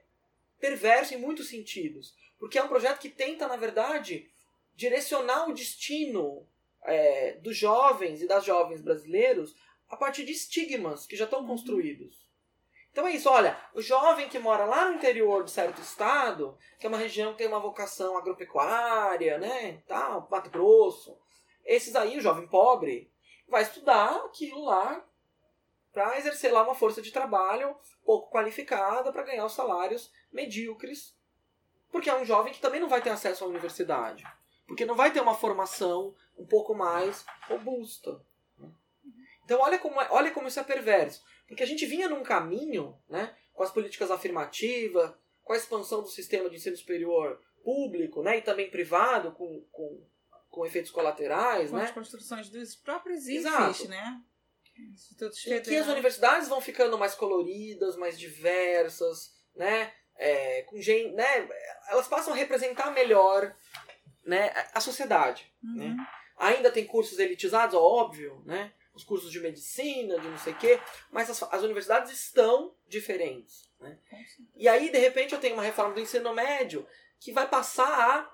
perverso em muitos sentidos. Porque é um projeto que tenta, na verdade, direcionar o destino é, dos jovens e das jovens brasileiros a partir de estigmas que já estão construídos. Então é isso, olha, o jovem que mora lá no interior de certo estado, que é uma região que tem uma vocação agropecuária, né, tal, Mato Grosso, esses aí, o jovem pobre, vai estudar aquilo lá para exercer lá uma força de trabalho pouco qualificada para ganhar os salários medíocres, porque é um jovem que também não vai ter acesso à universidade, porque não vai ter uma formação um pouco mais robusta. Então olha como, é- olha como isso é perverso. Porque a gente vinha num caminho, né, com as políticas afirmativas, com a expansão do sistema de ensino superior público, né, e também privado, com, com, com efeitos colaterais, Com as né, construções dos próprios. IFES, né? Institutos e que as universidades vão ficando mais coloridas, mais diversas, né, é, com gente, né, elas passam a representar melhor, né, a- sociedade, né. Uhum. Ainda tem cursos elitizados, óbvio, né? Os cursos de medicina, de não sei o quê, mas as, as universidades estão diferentes. Né? E aí, de repente, eu tenho uma reforma do ensino médio que vai passar a.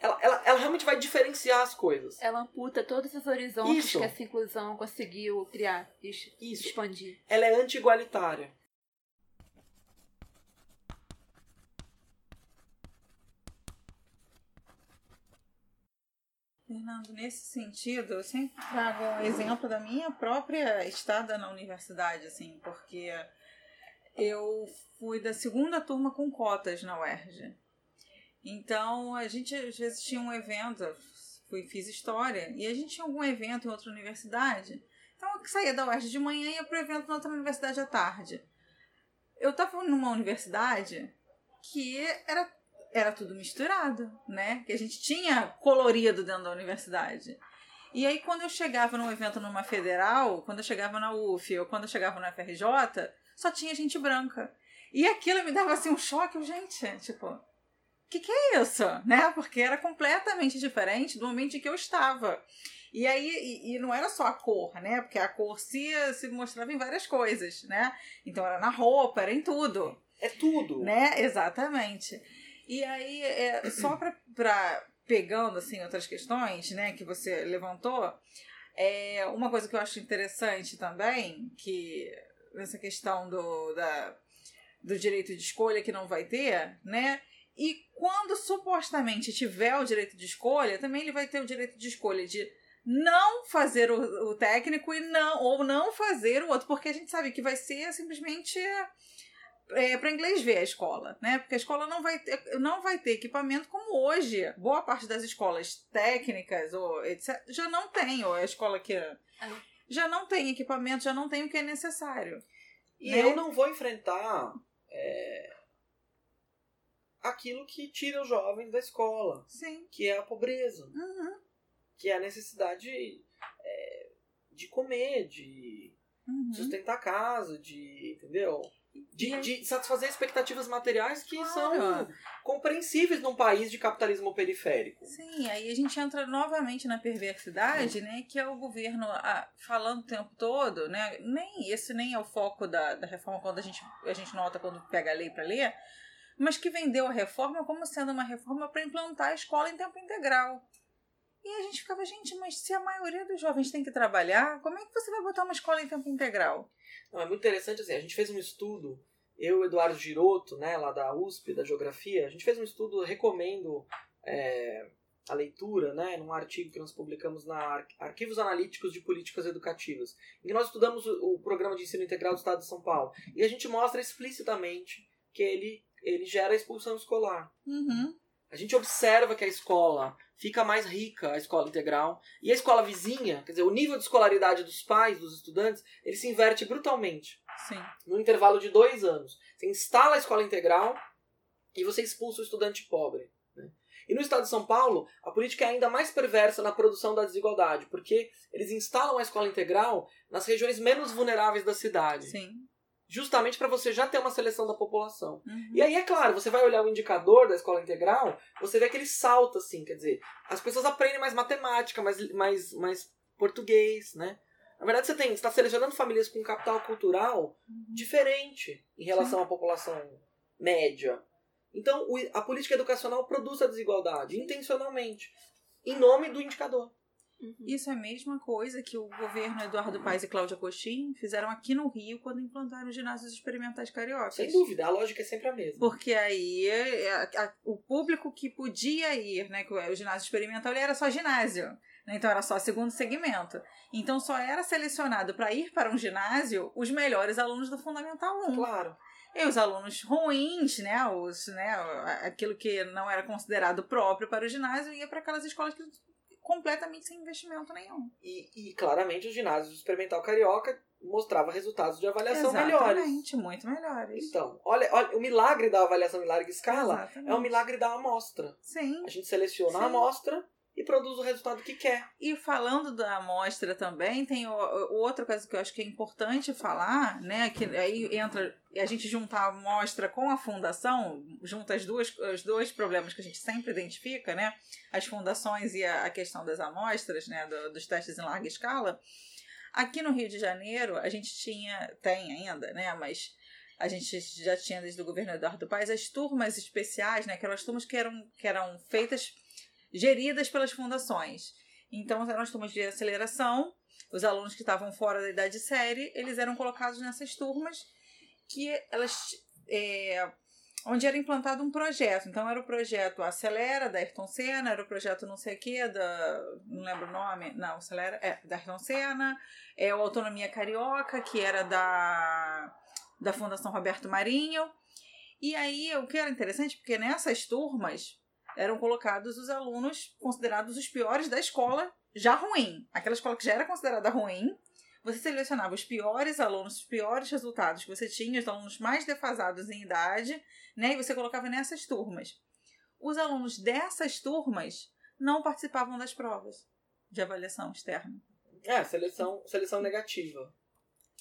Ela, ela, ela realmente vai diferenciar as coisas. Ela amputa todos os horizontes Isso. que essa inclusão conseguiu criar, Isso. expandir. Ela é anti-igualitária. Fernando, nesse sentido, eu sempre trago um exemplo da minha própria estada na universidade, assim, porque eu fui da segunda turma com cotas na UERJ. Então, a gente às vezes tinha um evento, fui, fiz história, e a gente tinha algum evento em outra universidade. Então, eu saía da UERJ de manhã e ia para o evento na outra universidade à tarde. Eu estava numa universidade que era era tudo misturado, né? Que a gente tinha colorido dentro da universidade. E aí, quando eu chegava num evento numa federal, quando eu chegava na UF ou quando eu chegava na FRJ, só tinha gente branca. E aquilo me dava assim um choque, gente, tipo, que, que é isso? Né? Porque era completamente diferente do ambiente em que eu estava. E aí, e, e não era só a cor, né? Porque a cor se, se mostrava em várias coisas, né? Então era na roupa, era em tudo É tudo. né? Exatamente. E aí, é, só pra, pra pegando assim outras questões, né, que você levantou, é uma coisa que eu acho interessante também, que essa questão do, da, do direito de escolha que não vai ter, né? E quando supostamente tiver o direito de escolha, também ele vai ter o direito de escolha de não fazer o, o técnico e não ou não fazer o outro, porque a gente sabe que vai ser simplesmente é, para inglês ver a escola, né? Porque a escola não vai, ter, não vai ter equipamento como hoje. Boa parte das escolas técnicas ou etc. já não tem, ou a escola que já não tem equipamento, já não tem o que é necessário. E né? eu não vou enfrentar é, aquilo que tira os jovens da escola, Sim. que é a pobreza, Uhum, que é a necessidade é, de comer, de uhum. sustentar a casa, de. entendeu? De, de satisfazer expectativas materiais que Claro. são compreensíveis num país de capitalismo periférico. Sim, aí a gente entra novamente na perversidade, né? Que é o governo ah, falando o tempo todo, né? Nem esse nem é o foco da, da reforma quando a gente, a gente nota quando pega a lei para ler, mas que vendeu a reforma como sendo uma reforma para implantar a escola em tempo integral. E a gente ficava, gente, mas se a maioria dos jovens tem que trabalhar, como é que você vai botar uma escola em tempo integral? Não, é muito interessante assim, a gente fez um estudo, eu Eduardo Giroto, né, lá da USP, da Geografia, a gente fez um estudo, recomendo é, a leitura, né, num artigo que nós publicamos na Ar- Arquivos Analíticos de Políticas Educativas, em que nós estudamos o, o Programa de Ensino Integral do Estado de São Paulo. E a gente mostra explicitamente que ele, ele gera expulsão escolar. Uhum. A gente observa que a escola fica mais rica, a escola integral, e a escola vizinha, quer dizer, o nível de escolaridade dos pais, dos estudantes, ele se inverte brutalmente Sim. no intervalo de dois anos. Você instala a escola integral e você expulsa o estudante pobre. né? E no estado de São Paulo, a política é ainda mais perversa na produção da desigualdade, porque eles instalam a escola integral nas regiões menos vulneráveis da cidade, Sim. Justamente para você já ter uma seleção da população. Uhum. E aí, é claro, você vai olhar o indicador da escola integral, você vê que ele salta, assim, quer dizer, as pessoas aprendem mais matemática, mais, mais, mais português, né? Na verdade, você está selecionando famílias com capital cultural diferente em relação à população média. Então, a política educacional produz a desigualdade, intencionalmente, em nome do indicador. Isso é a mesma coisa que o governo Eduardo Paes e Cláudia Coxim fizeram aqui no Rio quando implantaram os ginásios experimentais cariocas. Sem dúvida, a lógica é sempre a mesma. Porque aí é, a- a- o público que podia ir, né, que o ginásio experimental, era só ginásio. né, Então era só segundo segmento. Então só era selecionado para ir para um ginásio os melhores alunos do Fundamental 1. Claro. E os alunos ruins, né, os, né, aquilo que não era considerado próprio para o ginásio, ia para aquelas escolas que completamente sem investimento nenhum. E, e claramente o ginásio experimental carioca mostrava resultados de avaliação melhores. Exatamente, muito melhores. Então, olha, olha, o milagre da avaliação em larga escala Exatamente. é o milagre da amostra. Sim. A gente seleciona Sim. a amostra e produz o resultado que quer. E falando da amostra também, tem o, o outra coisa que eu acho que é importante falar, né? Que aí entra a gente juntar a amostra com a fundação, junta as duas, os dois problemas que a gente sempre identifica, né? As fundações e a, a questão das amostras, né? do- dos testes em larga escala. Aqui no Rio de Janeiro, a gente tinha, tem ainda, né? Mas a gente já tinha desde o governo Eduardo Paes as turmas especiais, né? Que eram as turmas que eram, que eram feitas geridas pelas fundações. Então, eram as turmas de aceleração, os alunos que estavam fora da idade série, eles eram colocados nessas turmas que elas. é, onde era implantado um projeto. Então, era o projeto Acelera, da Ayrton Senna, era o projeto não sei o quê, da. não lembro o nome, não, Acelera, é, da Ayrton Senna, é o Autonomia Carioca, que era da, da Fundação Roberto Marinho. E aí, o que era interessante, porque nessas turmas eram colocados os alunos considerados os piores da escola já ruim. Aquela escola que já era considerada ruim, você selecionava os piores alunos, os piores resultados que você tinha, os alunos mais defasados em idade, né? E você colocava nessas turmas. Os alunos dessas turmas não participavam das provas de avaliação externa. É, seleção, seleção negativa.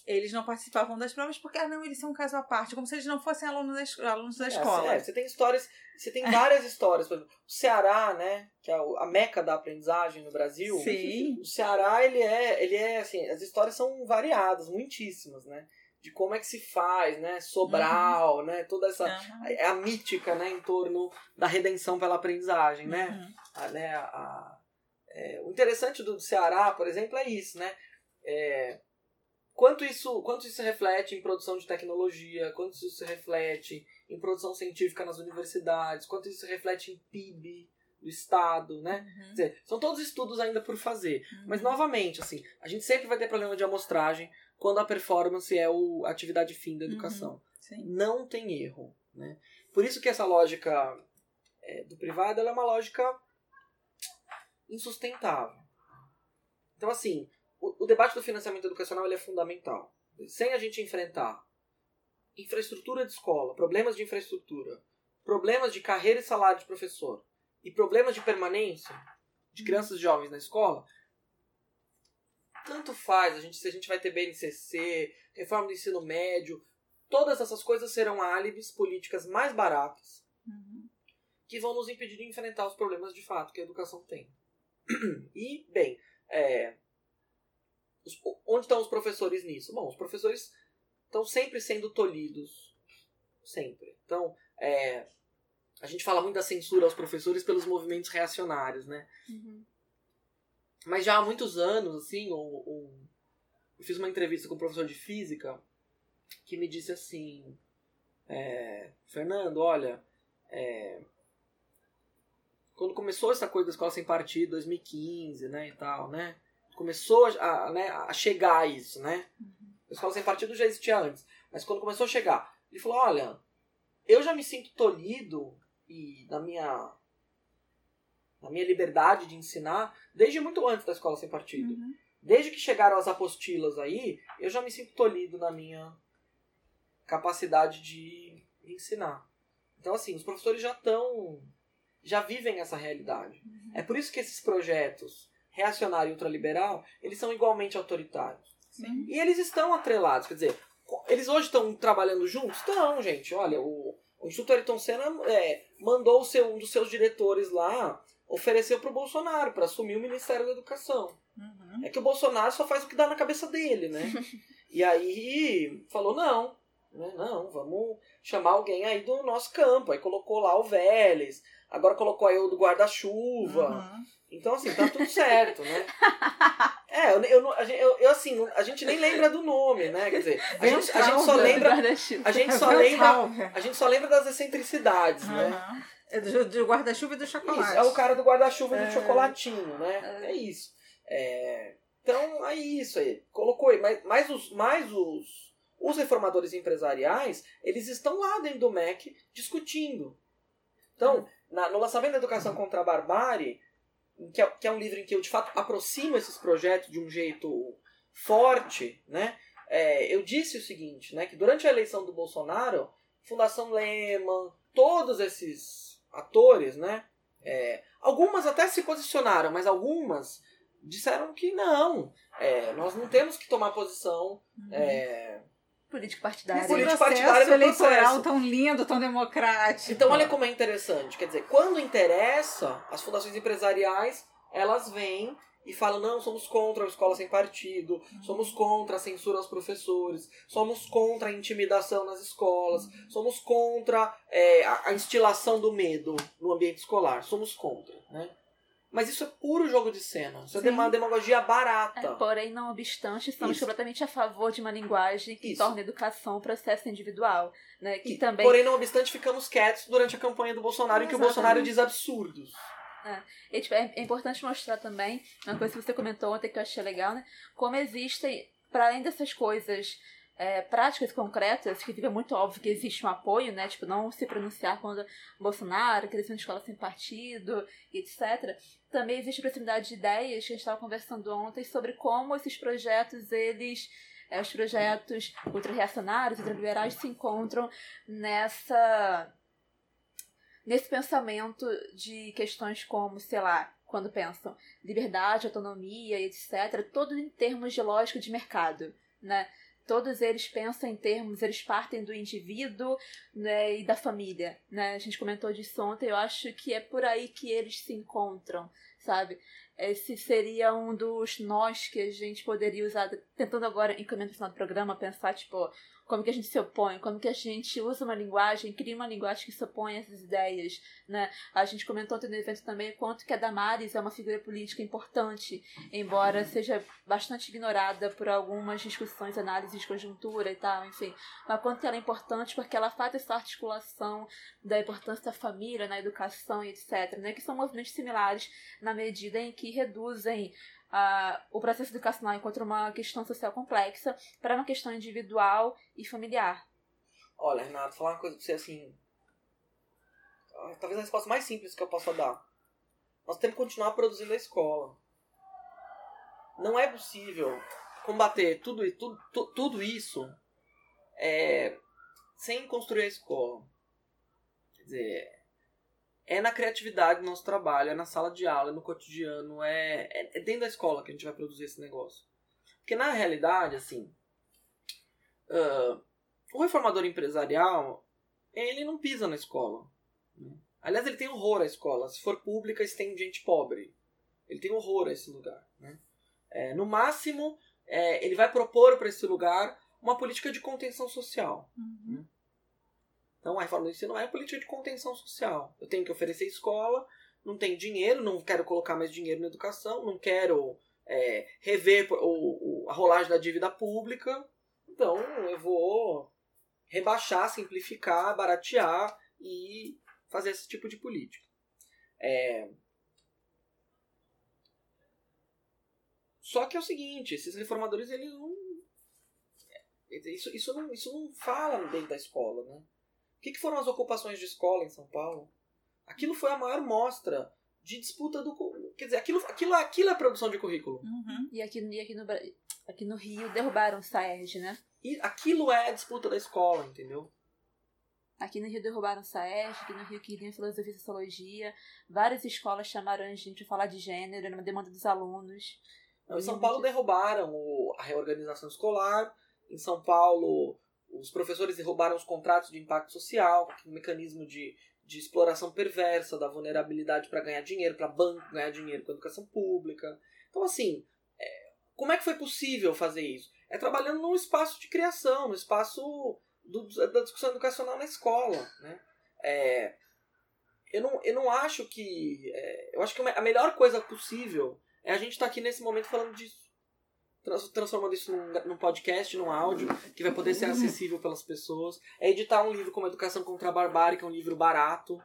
Eles não participavam das provas porque, ah, não, eles são um caso à parte, como se eles não fossem alunos da, es- alunos da É, escola. é, você tem histórias, você tem várias histórias. Por exemplo, o Ceará, né, que é a meca da aprendizagem no Brasil. Sim. O Ceará, ele é, ele é assim, as histórias são variadas, muitíssimas, né? De como é que se faz, né? Sobral, né? Toda essa Aham. a, a mítica, né, em torno da redenção pela aprendizagem, né? Uhum. A- né, a- é, o interessante do Ceará, por exemplo, é isso, né? É, quanto isso, quanto isso reflete em produção de tecnologia, quanto isso reflete em produção científica nas universidades, quanto isso reflete em PIB do estado, né? Uhum. Dizer, são todos estudos ainda por fazer. Mas, novamente, assim, a gente sempre vai ter problema de amostragem quando a performance é o, a atividade fim da educação. Sim. Não tem erro. Né? Por isso que essa lógica é, do privado é uma lógica insustentável. Então, assim, o, o debate do financiamento educacional ele é fundamental. Sem a gente enfrentar infraestrutura de escola, problemas de infraestrutura, problemas de carreira e salário de professor e problemas de permanência de crianças e jovens na escola, tanto faz a gente, se a gente vai ter BNCC, reforma do ensino médio, todas essas coisas serão álibis políticas mais baratas Uhum. que vão nos impedir de enfrentar os problemas de fato que a educação tem. [CLEARS THROAT] E, bem, é, os- onde estão os professores nisso? Bom, os professores estão sempre sendo tolhidos. Sempre. Então, é, a gente fala muito da censura aos professores pelos movimentos reacionários, né? Uhum. Mas já há muitos anos, assim, eu fiz uma entrevista com um professor de física que me disse assim: é, Fernando, olha, é, quando começou essa coisa da escola sem partido, 2015, né, e tal, né? Começou a, a, né, a chegar isso, né? A escola sem partido já existia antes, mas quando começou a chegar, ele falou: olha, eu já me sinto tolhido e na minha na minha liberdade de ensinar desde muito antes da escola sem partido. Uhum. Desde que chegaram as apostilas aí, eu já me sinto tolhido na minha capacidade de ensinar. Então, assim, os professores já estão. já vivem essa realidade. É por isso que esses projetos reacionário e ultraliberal, eles são igualmente autoritários. Sim. E eles estão atrelados, quer dizer, eles hoje estão trabalhando juntos? Estão, gente. Olha, o, o Instituto Ayrton Senna é, mandou seu, um dos seus diretores lá ofereceu para o Bolsonaro para assumir o Ministério da Educação. Uhum. É que o Bolsonaro só faz o que dá na cabeça dele, né? [LAUGHS] e aí falou, não, né, não, vamos chamar alguém aí do nosso campo. Aí colocou lá o Vélez, agora colocou aí o do guarda-chuva. Uhum. Então, assim, tá tudo certo, né? [LAUGHS] É, eu, eu, eu, eu, assim, a gente nem lembra do nome, né? Quer dizer, a gente, a gente só lembra. A gente só lembra. A gente só lembra das excentricidades, né? Uhum. É do, do guarda-chuva e do chocolate. Isso, é o cara do guarda-chuva e É. do chocolatinho, né? É, isso. É, então, é isso aí. Colocou aí. Mas, mas, os, mas os, os reformadores empresariais, eles estão lá dentro do MEC discutindo. Então, na- no lançamento da Educação contra a Barbárie, que é, que é um livro em que eu, de fato, aproximo esses projetos de um jeito forte, né? É, eu disse o seguinte, né? Que durante a eleição do Bolsonaro, Fundação Lehman, todos esses atores, né? é, algumas até se posicionaram, mas algumas disseram que não. é, nós não temos que tomar posição. É, Político Esse processo partidário no eleitoral tão lindo, tão democrático. Então olha como é interessante. Quer dizer, quando interessa, as fundações empresariais, elas vêm e falam, não, somos contra a escola sem partido, somos contra a censura aos professores, somos contra a intimidação nas escolas, somos contra é, a, a instilação do medo no ambiente escolar, somos contra, né? Mas isso é puro jogo de cena, isso é Sim. uma demagogia barata. É, porém, não obstante, estamos Isso. completamente a favor de uma linguagem que Isso. torna a educação um processo individual. Né? Que E, também Porém, não obstante, ficamos quietos durante a campanha do Bolsonaro, em que o. Bolsonaro diz absurdos. E, tipo, é, é importante mostrar também, uma coisa que você comentou ontem que eu achei legal, né? Como existem, para além dessas coisas é, práticas concretas, que fica muito óbvio que existe um apoio, né? Tipo, não se pronunciar contra Bolsonaro, criação de escola sem partido, etc. Também existe proximidade de ideias, que a gente estava conversando ontem, sobre como esses projetos, eles. é, os projetos ultra-reacionários, ultraliberais se encontram nessa nesse pensamento de questões como, sei lá, quando pensam liberdade, autonomia, etc., todos em termos de lógica de mercado, né? Todos eles pensam em termos, eles partem do indivíduo né, e da família, né? A gente comentou disso ontem, eu acho que é por aí que eles se encontram, sabe? Esse seria um dos nós que a gente poderia usar, tentando agora, encaminhando no final do programa, pensar, tipo, como que a gente se opõe, como que a gente usa uma linguagem, cria uma linguagem que se opõe a essas ideias, né? A gente comentou ontem no evento também quanto que a Damares é uma figura política importante, embora seja bastante ignorada por algumas discussões, análises de conjuntura e tal, enfim. Mas quanto ela é importante porque ela faz essa articulação da importância da família na educação e etc, né? Que são movimentos similares na medida em que reduzem ah, o processo educacional enquanto uma questão social complexa para uma questão individual e familiar. Olha, Renato, falar uma coisa pra você assim. ah, Talvez a resposta mais simples que eu possa dar. Nós temos que continuar produzindo a escola. Não é possível combater tudo, tudo, tu- tudo isso é, sem construir a escola. Quer dizer, é na criatividade do nosso trabalho, é na sala de aula, é no cotidiano, é, é, é dentro da escola que a gente vai produzir esse negócio. Porque na realidade, assim, ah, o reformador empresarial, ele não pisa na escola. né? Aliás, ele tem horror à escola. Se for pública, se tem gente pobre. Ele tem horror a esse lugar. né? É, no máximo, é, ele vai propor para esse lugar uma política de contenção social. Uhum. Então, a reforma do ensino é uma política de contenção social. Eu tenho que oferecer escola, não tenho dinheiro, não quero colocar mais dinheiro na educação, não quero é, rever o, o- a rolagem da dívida pública. Então, eu vou rebaixar, simplificar, baratear e fazer esse tipo de política. É... Só que é o seguinte, esses reformadores, eles não... Isso, isso, não, isso não fala dentro da escola, né? O que, que foram as ocupações de escola em São Paulo? Aquilo foi a maior mostra de disputa do. Quer dizer, aquilo, aquilo, aquilo é produção de currículo. Uhum. E aqui, e aqui, no, aqui no Rio derrubaram o Saerj, né? E aquilo é a disputa da escola, entendeu? Aqui no Rio derrubaram o Saerj, aqui no Rio queriam filosofia e sociologia. Várias escolas chamaram a gente para falar de gênero, era uma demanda dos alunos. Não, em São Paulo derrubaram o- a reorganização escolar. Em São Paulo, os professores derrubaram os contratos de impacto social, um mecanismo de, de exploração perversa da vulnerabilidade para ganhar dinheiro, para banco ganhar dinheiro com a educação pública. Então, assim, é, como é que foi possível fazer isso? É trabalhando num espaço de criação, no espaço do- da discussão educacional na escola. Né? É, eu, não, eu não acho que. é, eu acho que a melhor coisa possível é a gente estar aqui nesse momento falando disso. Trans- Transformando isso num, num podcast, num áudio, que vai poder ser acessível pelas pessoas. É editar um livro como Educação contra a Barbárie, que é um livro barato,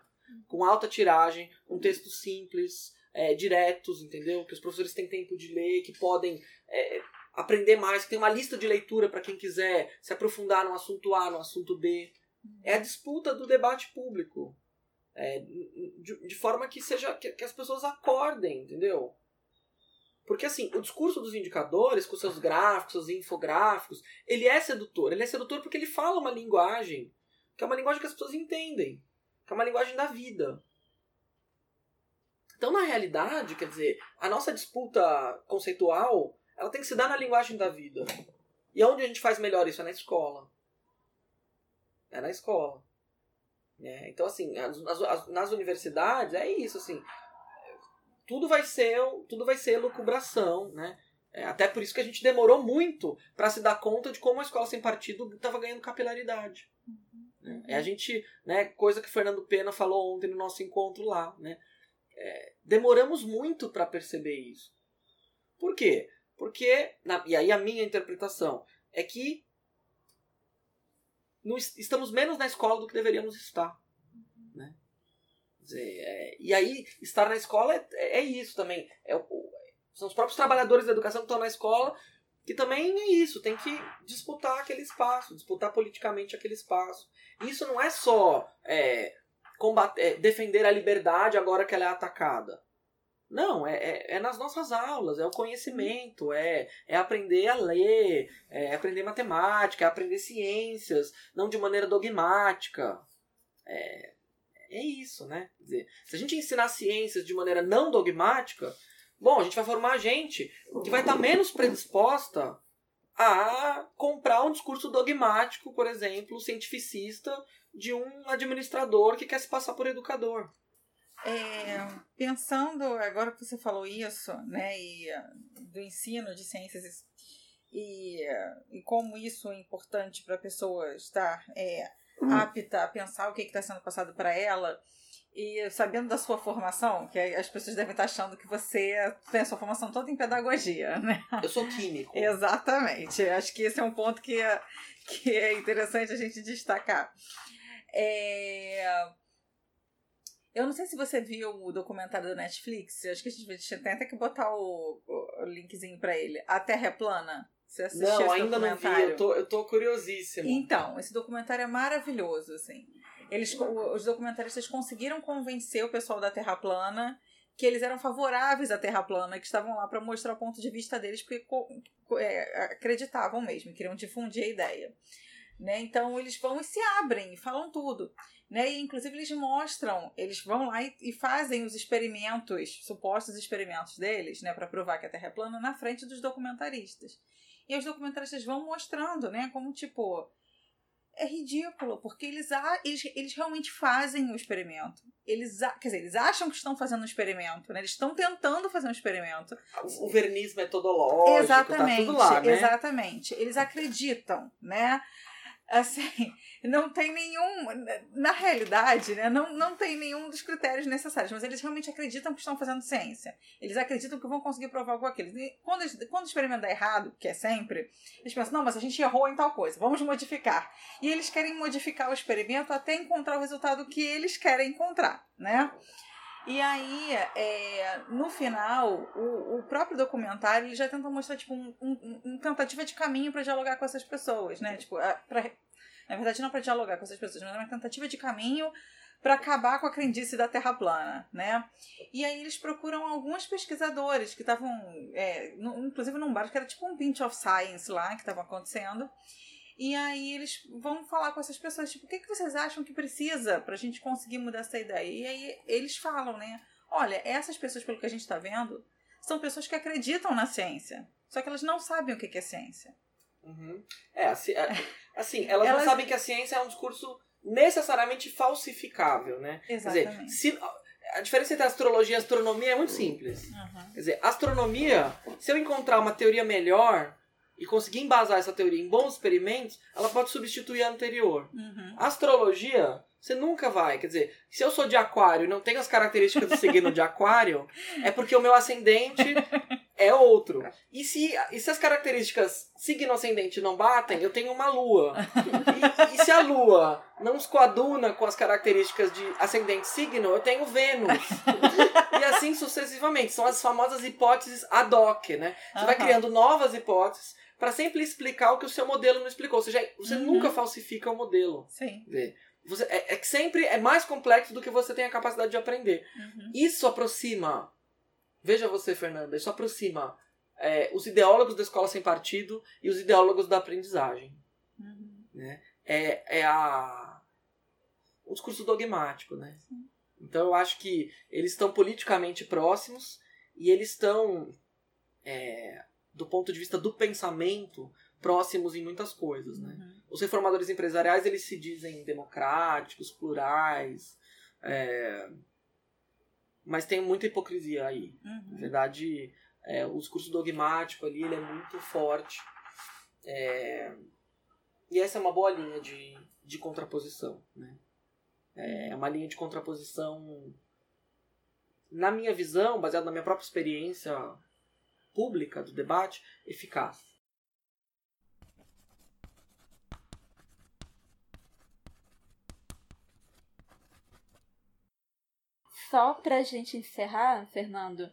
com alta tiragem, com textos simples, é, diretos, entendeu? Que os professores têm tempo de ler, que podem é, aprender mais, que tem uma lista de leitura para quem quiser se aprofundar no assunto A, no assunto B. É a disputa do debate público. É, de, de forma que seja que, que as pessoas acordem, entendeu? Porque assim, o discurso dos indicadores, com seus gráficos, seus infográficos, ele é sedutor. Ele é sedutor porque ele fala uma linguagem que é uma linguagem que as pessoas entendem, que é uma linguagem da vida. Então, na realidade, quer dizer, a nossa disputa conceitual, ela tem que se dar na linguagem da vida. E onde a gente faz melhor isso é na escola. É na escola. né? Então, assim, as- as- as- nas universidades é isso, assim. Tudo vai ser, tudo vai ser lucubração, né? É, até por isso que a gente demorou muito para se dar conta de como a escola sem partido estava ganhando capilaridade. né? É a gente, né, coisa que o Fernando Pena falou ontem no nosso encontro lá, né? É, demoramos muito para perceber isso. Por quê? Porque, na- e aí a minha interpretação é que estamos menos na escola do que deveríamos estar. Dizer, é, e aí, estar na escola é, é isso também. É são os próprios trabalhadores da educação que estão na escola que também é isso, tem que disputar aquele espaço, disputar politicamente aquele espaço. Isso não é só é, combater, é, defender a liberdade agora que ela é atacada. Não, é, é, é nas nossas aulas, é o conhecimento, é, é aprender a ler, é aprender matemática, é aprender ciências, não de maneira dogmática. É, é isso, né? Quer dizer, se a gente ensinar ciências de maneira não dogmática, bom, a gente vai formar gente que vai estar menos predisposta a comprar um discurso dogmático, por exemplo, cientificista, de um administrador que quer se passar por educador. É, pensando, agora que você falou isso, né, e ah, do ensino de ciências e, e como isso é importante para a pessoa estar é, apta a pensar o que está sendo passado para ela, e sabendo da sua formação, que as pessoas devem estar achando que você tem a sua formação toda em pedagogia, [LAUGHS] né? Eu sou químico. Exatamente. Acho que esse é um ponto que é, que é interessante a gente destacar. É, Eu não sei se você viu o documentário da Netflix. Acho que a gente tem até que botar o, o linkzinho pra ele. A Terra é plana. Você assistiu Não, esse ainda não vi, eu tô, eu tô curiosíssimo. Então, esse documentário é maravilhoso, assim. Eles, os documentaristas conseguiram convencer o pessoal da Terra plana que eles eram favoráveis à Terra plana, que estavam lá para mostrar o ponto de vista deles, porque é, acreditavam mesmo, queriam difundir a ideia. Né? Então eles vão e se abrem, falam tudo. Né? E, inclusive eles mostram, eles vão lá e, e fazem os experimentos, supostos experimentos deles, né, para provar que a Terra é plana, na frente dos documentaristas. E os documentaristas vão mostrando, né, como tipo, é ridículo, porque eles, eles, eles realmente fazem o experimento. Eles, quer dizer, eles acham que estão fazendo um experimento, né? Eles estão tentando fazer um experimento. O verniz metodológico, exatamente, tá tudo lá, né? exatamente. Eles acreditam, né? Assim, [LAUGHS] não tem nenhum. Na realidade, né? Não, não tem nenhum dos critérios necessários, mas eles realmente acreditam que estão fazendo ciência. Eles acreditam que vão conseguir provar algo aquilo. E quando, quando o experimento dá errado, que é sempre, eles pensam, não, mas a gente errou em tal coisa, vamos modificar. E eles querem modificar o experimento até encontrar o resultado que eles querem encontrar, né? E aí, é, no final, o, o próprio documentário ele já tenta mostrar tipo, um, um, um tentativa de caminho para dialogar com essas pessoas, né? Tipo, pra, na verdade, não para dialogar com essas pessoas, mas é uma tentativa de caminho para acabar com a crendice da Terra plana, né? E aí eles procuram alguns pesquisadores que estavam, é, inclusive num bar que era tipo um Pinch of Science lá, que estava acontecendo. E aí eles vão falar com essas pessoas, tipo, o que, que vocês acham que precisa pra gente conseguir mudar essa ideia? E aí eles falam, né? Olha, essas pessoas, pelo que a gente tá vendo, são pessoas que acreditam na ciência. Só que elas não sabem o que que é ciência. Uhum. É, assim, é, [LAUGHS] assim, elas, Elas- não sabem que a ciência é um discurso necessariamente falsificável, né? Quer dizer, Exatamente. se, a diferença entre astrologia e astronomia é muito simples. Uhum. Quer dizer, astronomia, se eu encontrar uma teoria melhor e conseguir embasar essa teoria em bons experimentos, ela pode substituir a anterior. Uhum. Astrologia, você nunca vai. Quer dizer, se eu sou de aquário e não tenho as características do signo de aquário, é porque o meu ascendente é outro. E se, e se as características signo ascendente não batem, eu tenho uma lua. E, e se a lua não se coaduna com as características de ascendente signo, eu tenho Vênus. E assim sucessivamente. São as famosas hipóteses ad hoc, né? Você vai Aham. criando novas hipóteses para sempre explicar o que o seu modelo não explicou. Ou seja, você Uhum. nunca falsifica o modelo. Sim. Você, é, é que sempre é mais complexo do que você tem a capacidade de aprender. Uhum. Isso aproxima, veja você, Fernanda, isso aproxima é, os ideólogos da escola sem partido e os ideólogos da aprendizagem. Uhum. Né? É, é a, o discurso dogmático. Né? Então eu acho que eles estão politicamente próximos e eles estão, é, do ponto de vista do pensamento, próximos em muitas coisas. Né? Uhum. Os reformadores empresariais eles se dizem democráticos, plurais, é, mas tem muita hipocrisia aí. Na Uhum. verdade, é, o discurso dogmático ali ele é muito forte. É, e essa é uma boa linha de, de contraposição. Né? É uma linha de contraposição, na minha visão, baseada na minha própria experiência pública do debate, eficaz. Só pra gente encerrar, Fernando,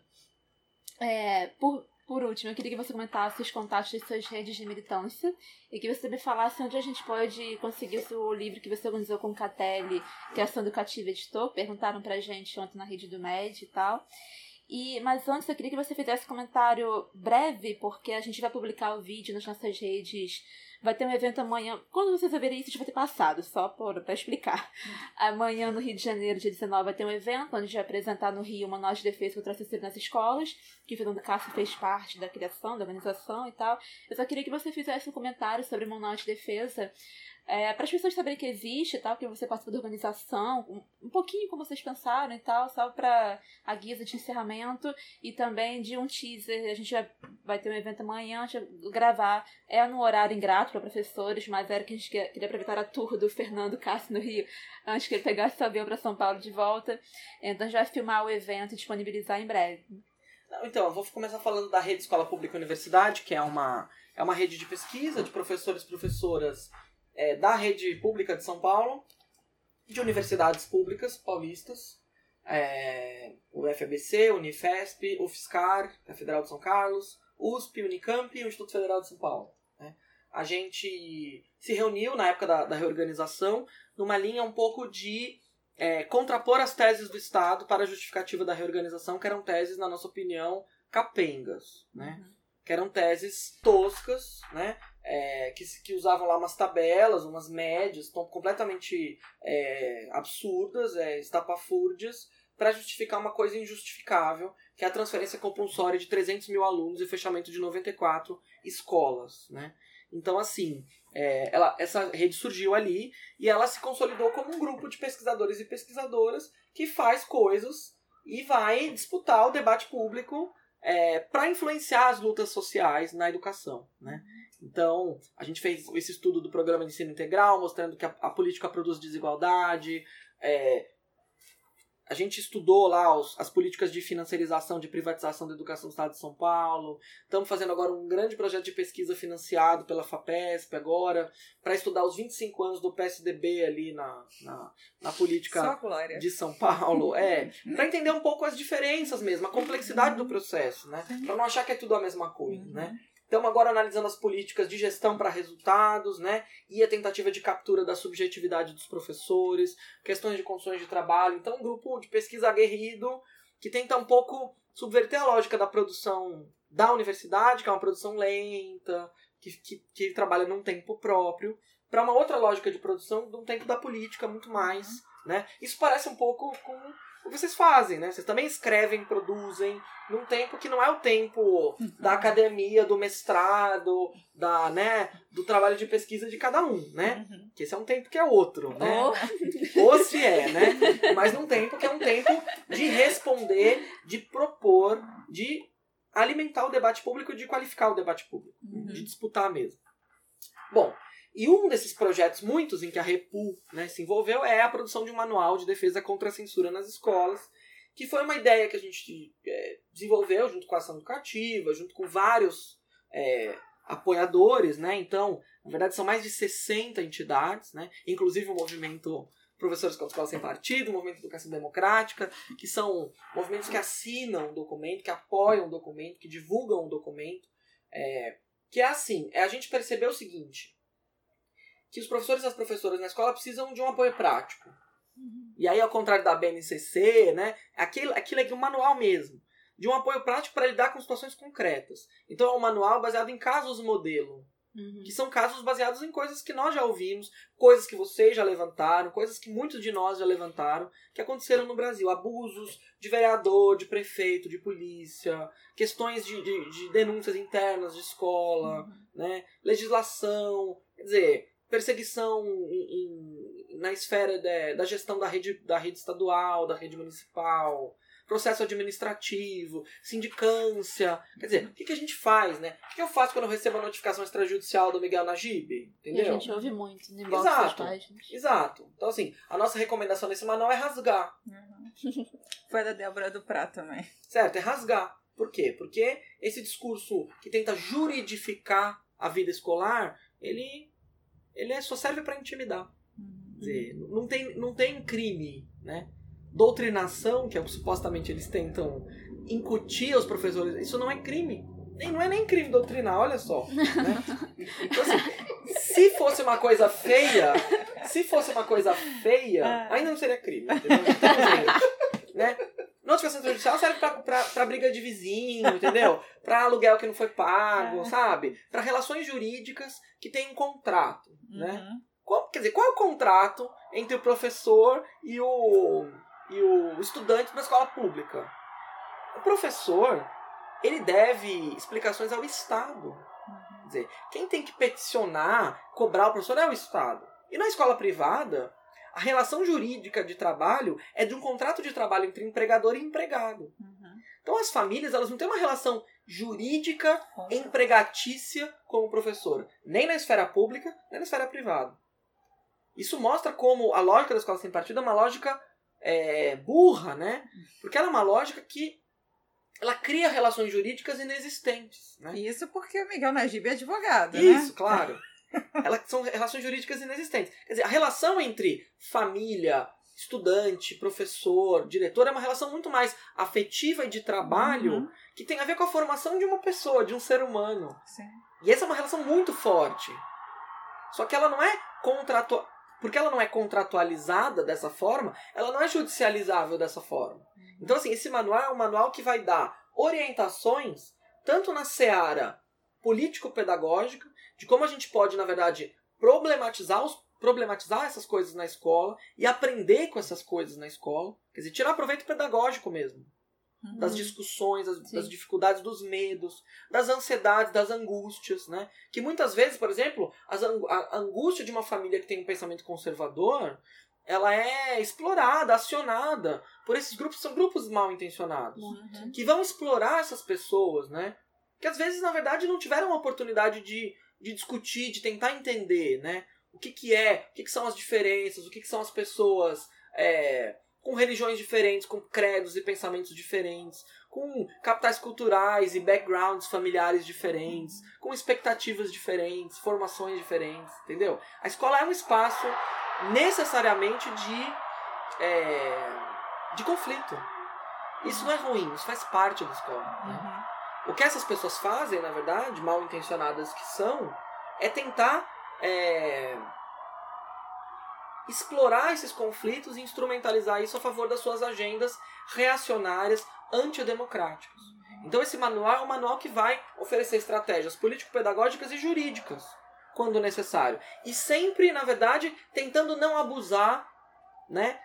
é, por, por último, eu queria que você comentasse os contatos das suas redes de militância e que você me falasse onde a gente pode conseguir o seu livro que você organizou com o Catelli, Criação Educativa Editor. Perguntaram pra gente ontem na rede do MED e tal. E, mas antes eu queria que você fizesse um comentário breve, porque a gente vai publicar o vídeo nas nossas redes. Vai ter um evento amanhã. Quando vocês verem isso, já vai ter passado, só por, pra explicar. Amanhã, no Rio de Janeiro, dia 19, vai ter um evento onde a gente vai apresentar no Rio uma nova de defesa contra o racismo nas escolas, que o Fernando Castro fez parte da criação, da organização e tal. Eu só queria que você fizesse um comentário sobre uma nova de defesa, é, para as pessoas saberem que existe e tal, que você participa da organização, um, um pouquinho como vocês pensaram e tal, só para a guisa de encerramento e também de um teaser. A gente vai, vai ter um evento amanhã, a gente vai gravar. É no horário ingrato para professores, mas era que a gente queria, aproveitar a tour do Fernando Castro no Rio antes que ele pegasse o avião para São Paulo de volta. Então a gente vai filmar o evento e disponibilizar em breve. Então, eu vou começar falando da rede Escola Pública Universidade, que é uma, é uma rede de pesquisa de professores e professoras é, da rede pública de São Paulo, de universidades públicas paulistas, é, o FABC, Unifesp, UFSCar, a Federal de São Carlos, USP, Unicamp e o Instituto Federal de São Paulo. né? A gente se reuniu na época da, da reorganização numa linha um pouco de é, contrapor as teses do Estado para a justificativa da reorganização, que eram teses, na nossa opinião, capengas, né? Que eram teses toscas, né? É, que, que usavam lá umas tabelas, umas médias, completamente é, absurdas, é, estapafúrdias, para justificar uma coisa injustificável, que é a transferência compulsória de 300 mil alunos e fechamento de 94 escolas, né? Então, assim, é, ela, essa rede surgiu ali e ela se consolidou como um grupo de pesquisadores e pesquisadoras que faz coisas e vai disputar o debate público para influenciar as lutas sociais na educação. Né? Então, a gente fez esse estudo do programa de ensino integral, mostrando que a, a política produz desigualdade. é, a gente estudou lá os, as políticas de financiarização, de privatização da educação do Estado de São Paulo. Estamos fazendo agora um grande projeto de pesquisa financiado pela FAPESP agora, para estudar os 25 anos do PSDB ali na, na, na política de São Paulo. É, para entender um pouco as diferenças mesmo, a complexidade do processo, né? Para não achar que é tudo a mesma coisa, né? Estamos agora analisando as políticas de gestão para resultados, né? E a tentativa de captura da subjetividade dos professores, questões de condições de trabalho. Então, um grupo de pesquisa aguerrido que tenta um pouco subverter a lógica da produção da universidade, que é uma produção lenta, que, que, que trabalha num tempo próprio, para uma outra lógica de produção de um tempo da política muito mais, né? Isso parece um pouco com o que vocês fazem, né? Vocês também escrevem, produzem, num tempo que não é o tempo da academia, do mestrado, da, né, do trabalho de pesquisa de cada um, né? Que esse é um tempo que é outro, né? Ou Ou se é, né? Mas num tempo que é um tempo de responder, de propor, de alimentar o debate público e de qualificar o debate público, de disputar mesmo. Bom, e um desses projetos, muitos em que a Repu né, se envolveu, é a produção de um manual de defesa contra a censura nas escolas, que foi uma ideia que a gente é, desenvolveu junto com a ação educativa, junto com vários é, apoiadores, né? Então, na verdade, são mais de 60 entidades, né? Inclusive o movimento Professores a Escola Sem Partido, o movimento Educação Democrática, que são movimentos que assinam o documento, que apoiam o documento, que divulgam o documento. É, que é assim, é a gente perceber o seguinte, que os professores e as professoras na escola precisam de um apoio prático. E aí, ao contrário da BNCC, né, aquilo, aquilo é um manual mesmo, de um apoio prático para lidar com situações concretas. Então, é um manual baseado em casos modelo, que são casos baseados em coisas que nós já ouvimos, coisas que vocês já levantaram, coisas que muitos de nós já levantaram, que aconteceram no Brasil. Abusos de vereador, de prefeito, de polícia, questões de, de, de denúncias internas de escola, né, legislação, quer dizer, perseguição em- em- na esfera de- da gestão da rede, da rede estadual, da rede municipal, processo administrativo, sindicância. Quer dizer, o que, que a gente faz, né? O que eu faço quando eu recebo a notificação extrajudicial do Miguel Najib? E a Entendeu? gente ouve muito no inbox Exato. das páginas. Exato. Então, assim, a nossa recomendação nesse manual é rasgar. [LAUGHS] Foi da Débora do Prá também. Certo? É rasgar. Por quê? Porque esse discurso que tenta juridificar a vida escolar, ele, ele é- só serve para intimidar. Quer dizer, não tem, não tem crime, né? Doutrinação, que é o que supostamente eles tentam incutir aos professores, isso não é crime. Nem, não é nem crime doutrinar, olha só. Né? Então, assim, se fosse uma coisa feia, se fosse uma coisa feia, ainda não seria crime. Entendeu? Então, gente, né? Notificação judicial serve pra, pra, pra briga de vizinho, entendeu? [LAUGHS] Pra aluguel que não foi pago, sabe? Pra relações jurídicas que tem um contrato, né? Uhum. Qual- quer dizer, qual é o contrato entre o professor e o, e o estudante da escola pública? O professor, ele deve explicações ao Estado. Quer dizer, quem tem que peticionar, cobrar o professor é o Estado. E na escola privada, a relação jurídica de trabalho é de um contrato de trabalho entre empregador e empregado. Uhum. Então as famílias, elas não têm uma relação jurídica empregatícia como professor, nem na esfera pública, nem na esfera privada. Isso mostra como a lógica da escola sem partido é uma lógica é, burra, né? Porque ela é uma lógica que ela cria relações jurídicas inexistentes, né? Isso porque o Miguel Najib é advogado, né? Isso, claro. Elas são relações jurídicas inexistentes. Quer dizer, a relação entre família, estudante, professor, diretor é uma relação muito mais afetiva e de trabalho Uhum. que tem a ver com a formação de uma pessoa, de um ser humano. Sim. E essa é uma relação muito forte. Só que ela não é contratu... porque ela não é contratualizada dessa forma, ela não é judicializável dessa forma. Então assim, esse manual é um manual que vai dar orientações tanto na seara político-pedagógica, de como a gente pode, na verdade, problematizar os problematizar essas coisas na escola e aprender com essas coisas na escola, quer dizer, tirar proveito pedagógico mesmo das discussões, das, das dificuldades, dos medos, das ansiedades, das angústias, né? Que muitas vezes, por exemplo, as a angústia de uma família que tem um pensamento conservador, ela é explorada, acionada por esses grupos, são grupos mal intencionados, Muito. que vão explorar essas pessoas, né? Que às vezes, na verdade, não tiveram a oportunidade de, de discutir, de tentar entender, né? O que, que é, o que, que são as diferenças, o que, que são as pessoas é, com religiões diferentes, com credos e pensamentos diferentes, com capitais culturais e backgrounds familiares diferentes, com expectativas diferentes, formações diferentes, entendeu? A escola é um espaço necessariamente de, é, de conflito. Isso não é ruim, isso faz parte da escola. Né? O que essas pessoas fazem, na verdade, mal intencionadas que são, é tentar é, explorar esses conflitos e instrumentalizar isso a favor das suas agendas reacionárias, antidemocráticas. Então esse manual é um manual que vai oferecer estratégias político-pedagógicas e jurídicas, quando necessário. E sempre, na verdade, tentando não abusar né,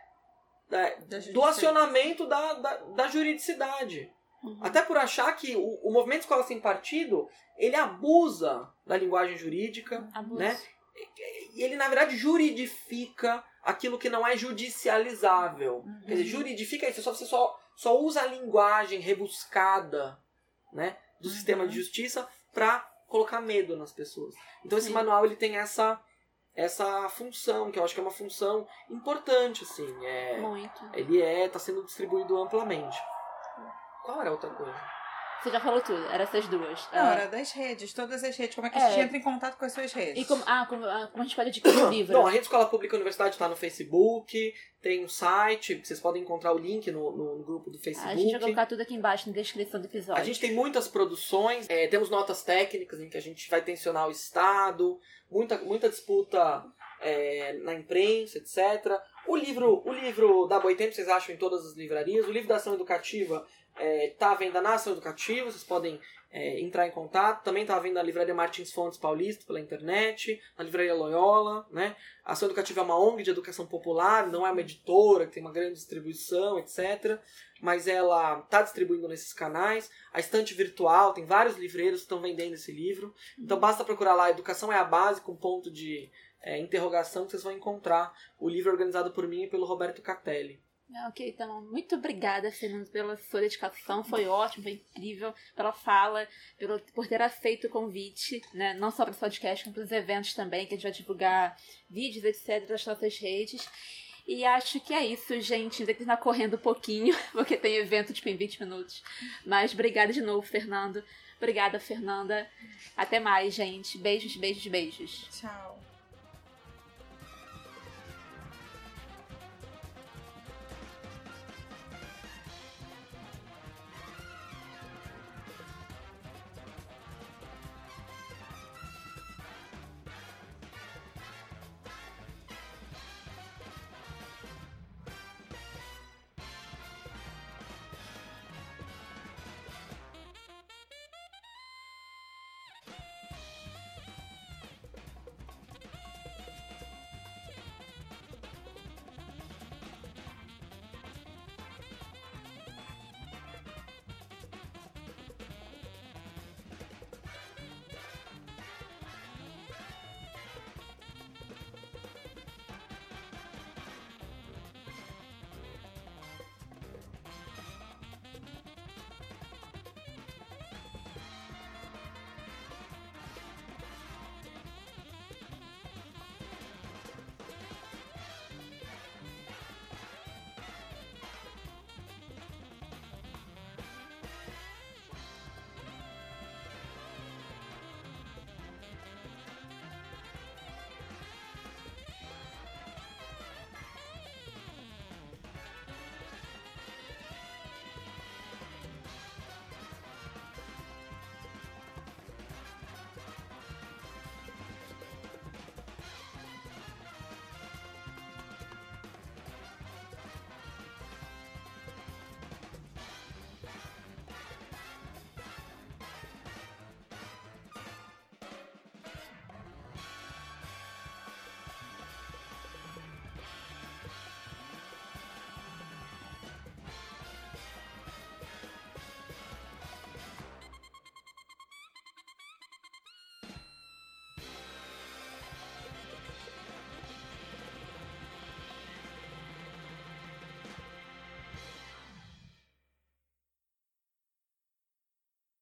do acionamento da, da, da juridicidade. Uhum. Até por achar que o, o movimento Escola Sem Partido, ele abusa da linguagem jurídica, Abuso. né? E ele, na verdade, juridifica aquilo que não é judicializável. Uhum. Quer dizer, juridifica isso, só, você só, só usa a linguagem rebuscada né, do uhum. sistema de justiça para colocar medo nas pessoas. Então esse Sim. manual ele tem essa essa função, que eu acho que é uma função importante, assim. É, Muito. Ele é, está sendo distribuído amplamente. Qual era a outra coisa? Você já falou tudo, era essas duas. Não, ah. era das redes, todas as redes. Como é que a gente é. entra em contato com as suas redes? E como, ah, como, ah, como a gente pode adquirir o livro? Bom, a Rede Escola Pública Universidade está no Facebook, tem um site, vocês podem encontrar o link no, no, no, grupo do Facebook. A gente vai colocar tudo aqui embaixo na descrição do episódio. A gente tem muitas produções, é, temos notas técnicas em que a gente vai tensionar o Estado, muita, muita disputa é, na imprensa, etc. O livro, o livro da Boitempo vocês acham em todas as livrarias. O livro da ação educativa está é, tá à venda na ação educativa, vocês podem é, entrar em contato. Também está à venda na livraria Martins Fontes Paulista pela internet, na livraria Loyola. Né? A ação educativa é uma ONG de educação popular, não é uma editora que tem uma grande distribuição, etc. Mas ela está distribuindo nesses canais. A estante virtual, tem vários livreiros que estão vendendo esse livro. Então basta procurar lá, Educação é a Base, com ponto de é, interrogação, que vocês vão encontrar o livro organizado por mim e pelo Roberto Catelli. Ah, ok, então, muito obrigada, Fernando, pela sua dedicação. Foi ótimo, foi incrível. Pela fala, pelo, por ter aceito o convite, né? Não só para o podcast, como para os eventos também, que a gente vai divulgar vídeos, etc., das nossas redes. E acho que é isso, gente. Ainda que tá correndo um pouquinho, [LAUGHS] porque tem evento tipo em 20 minutos. Mas obrigada de novo, Fernando. Obrigada, Fernanda. Até mais, gente. Beijos, beijos, beijos. Tchau.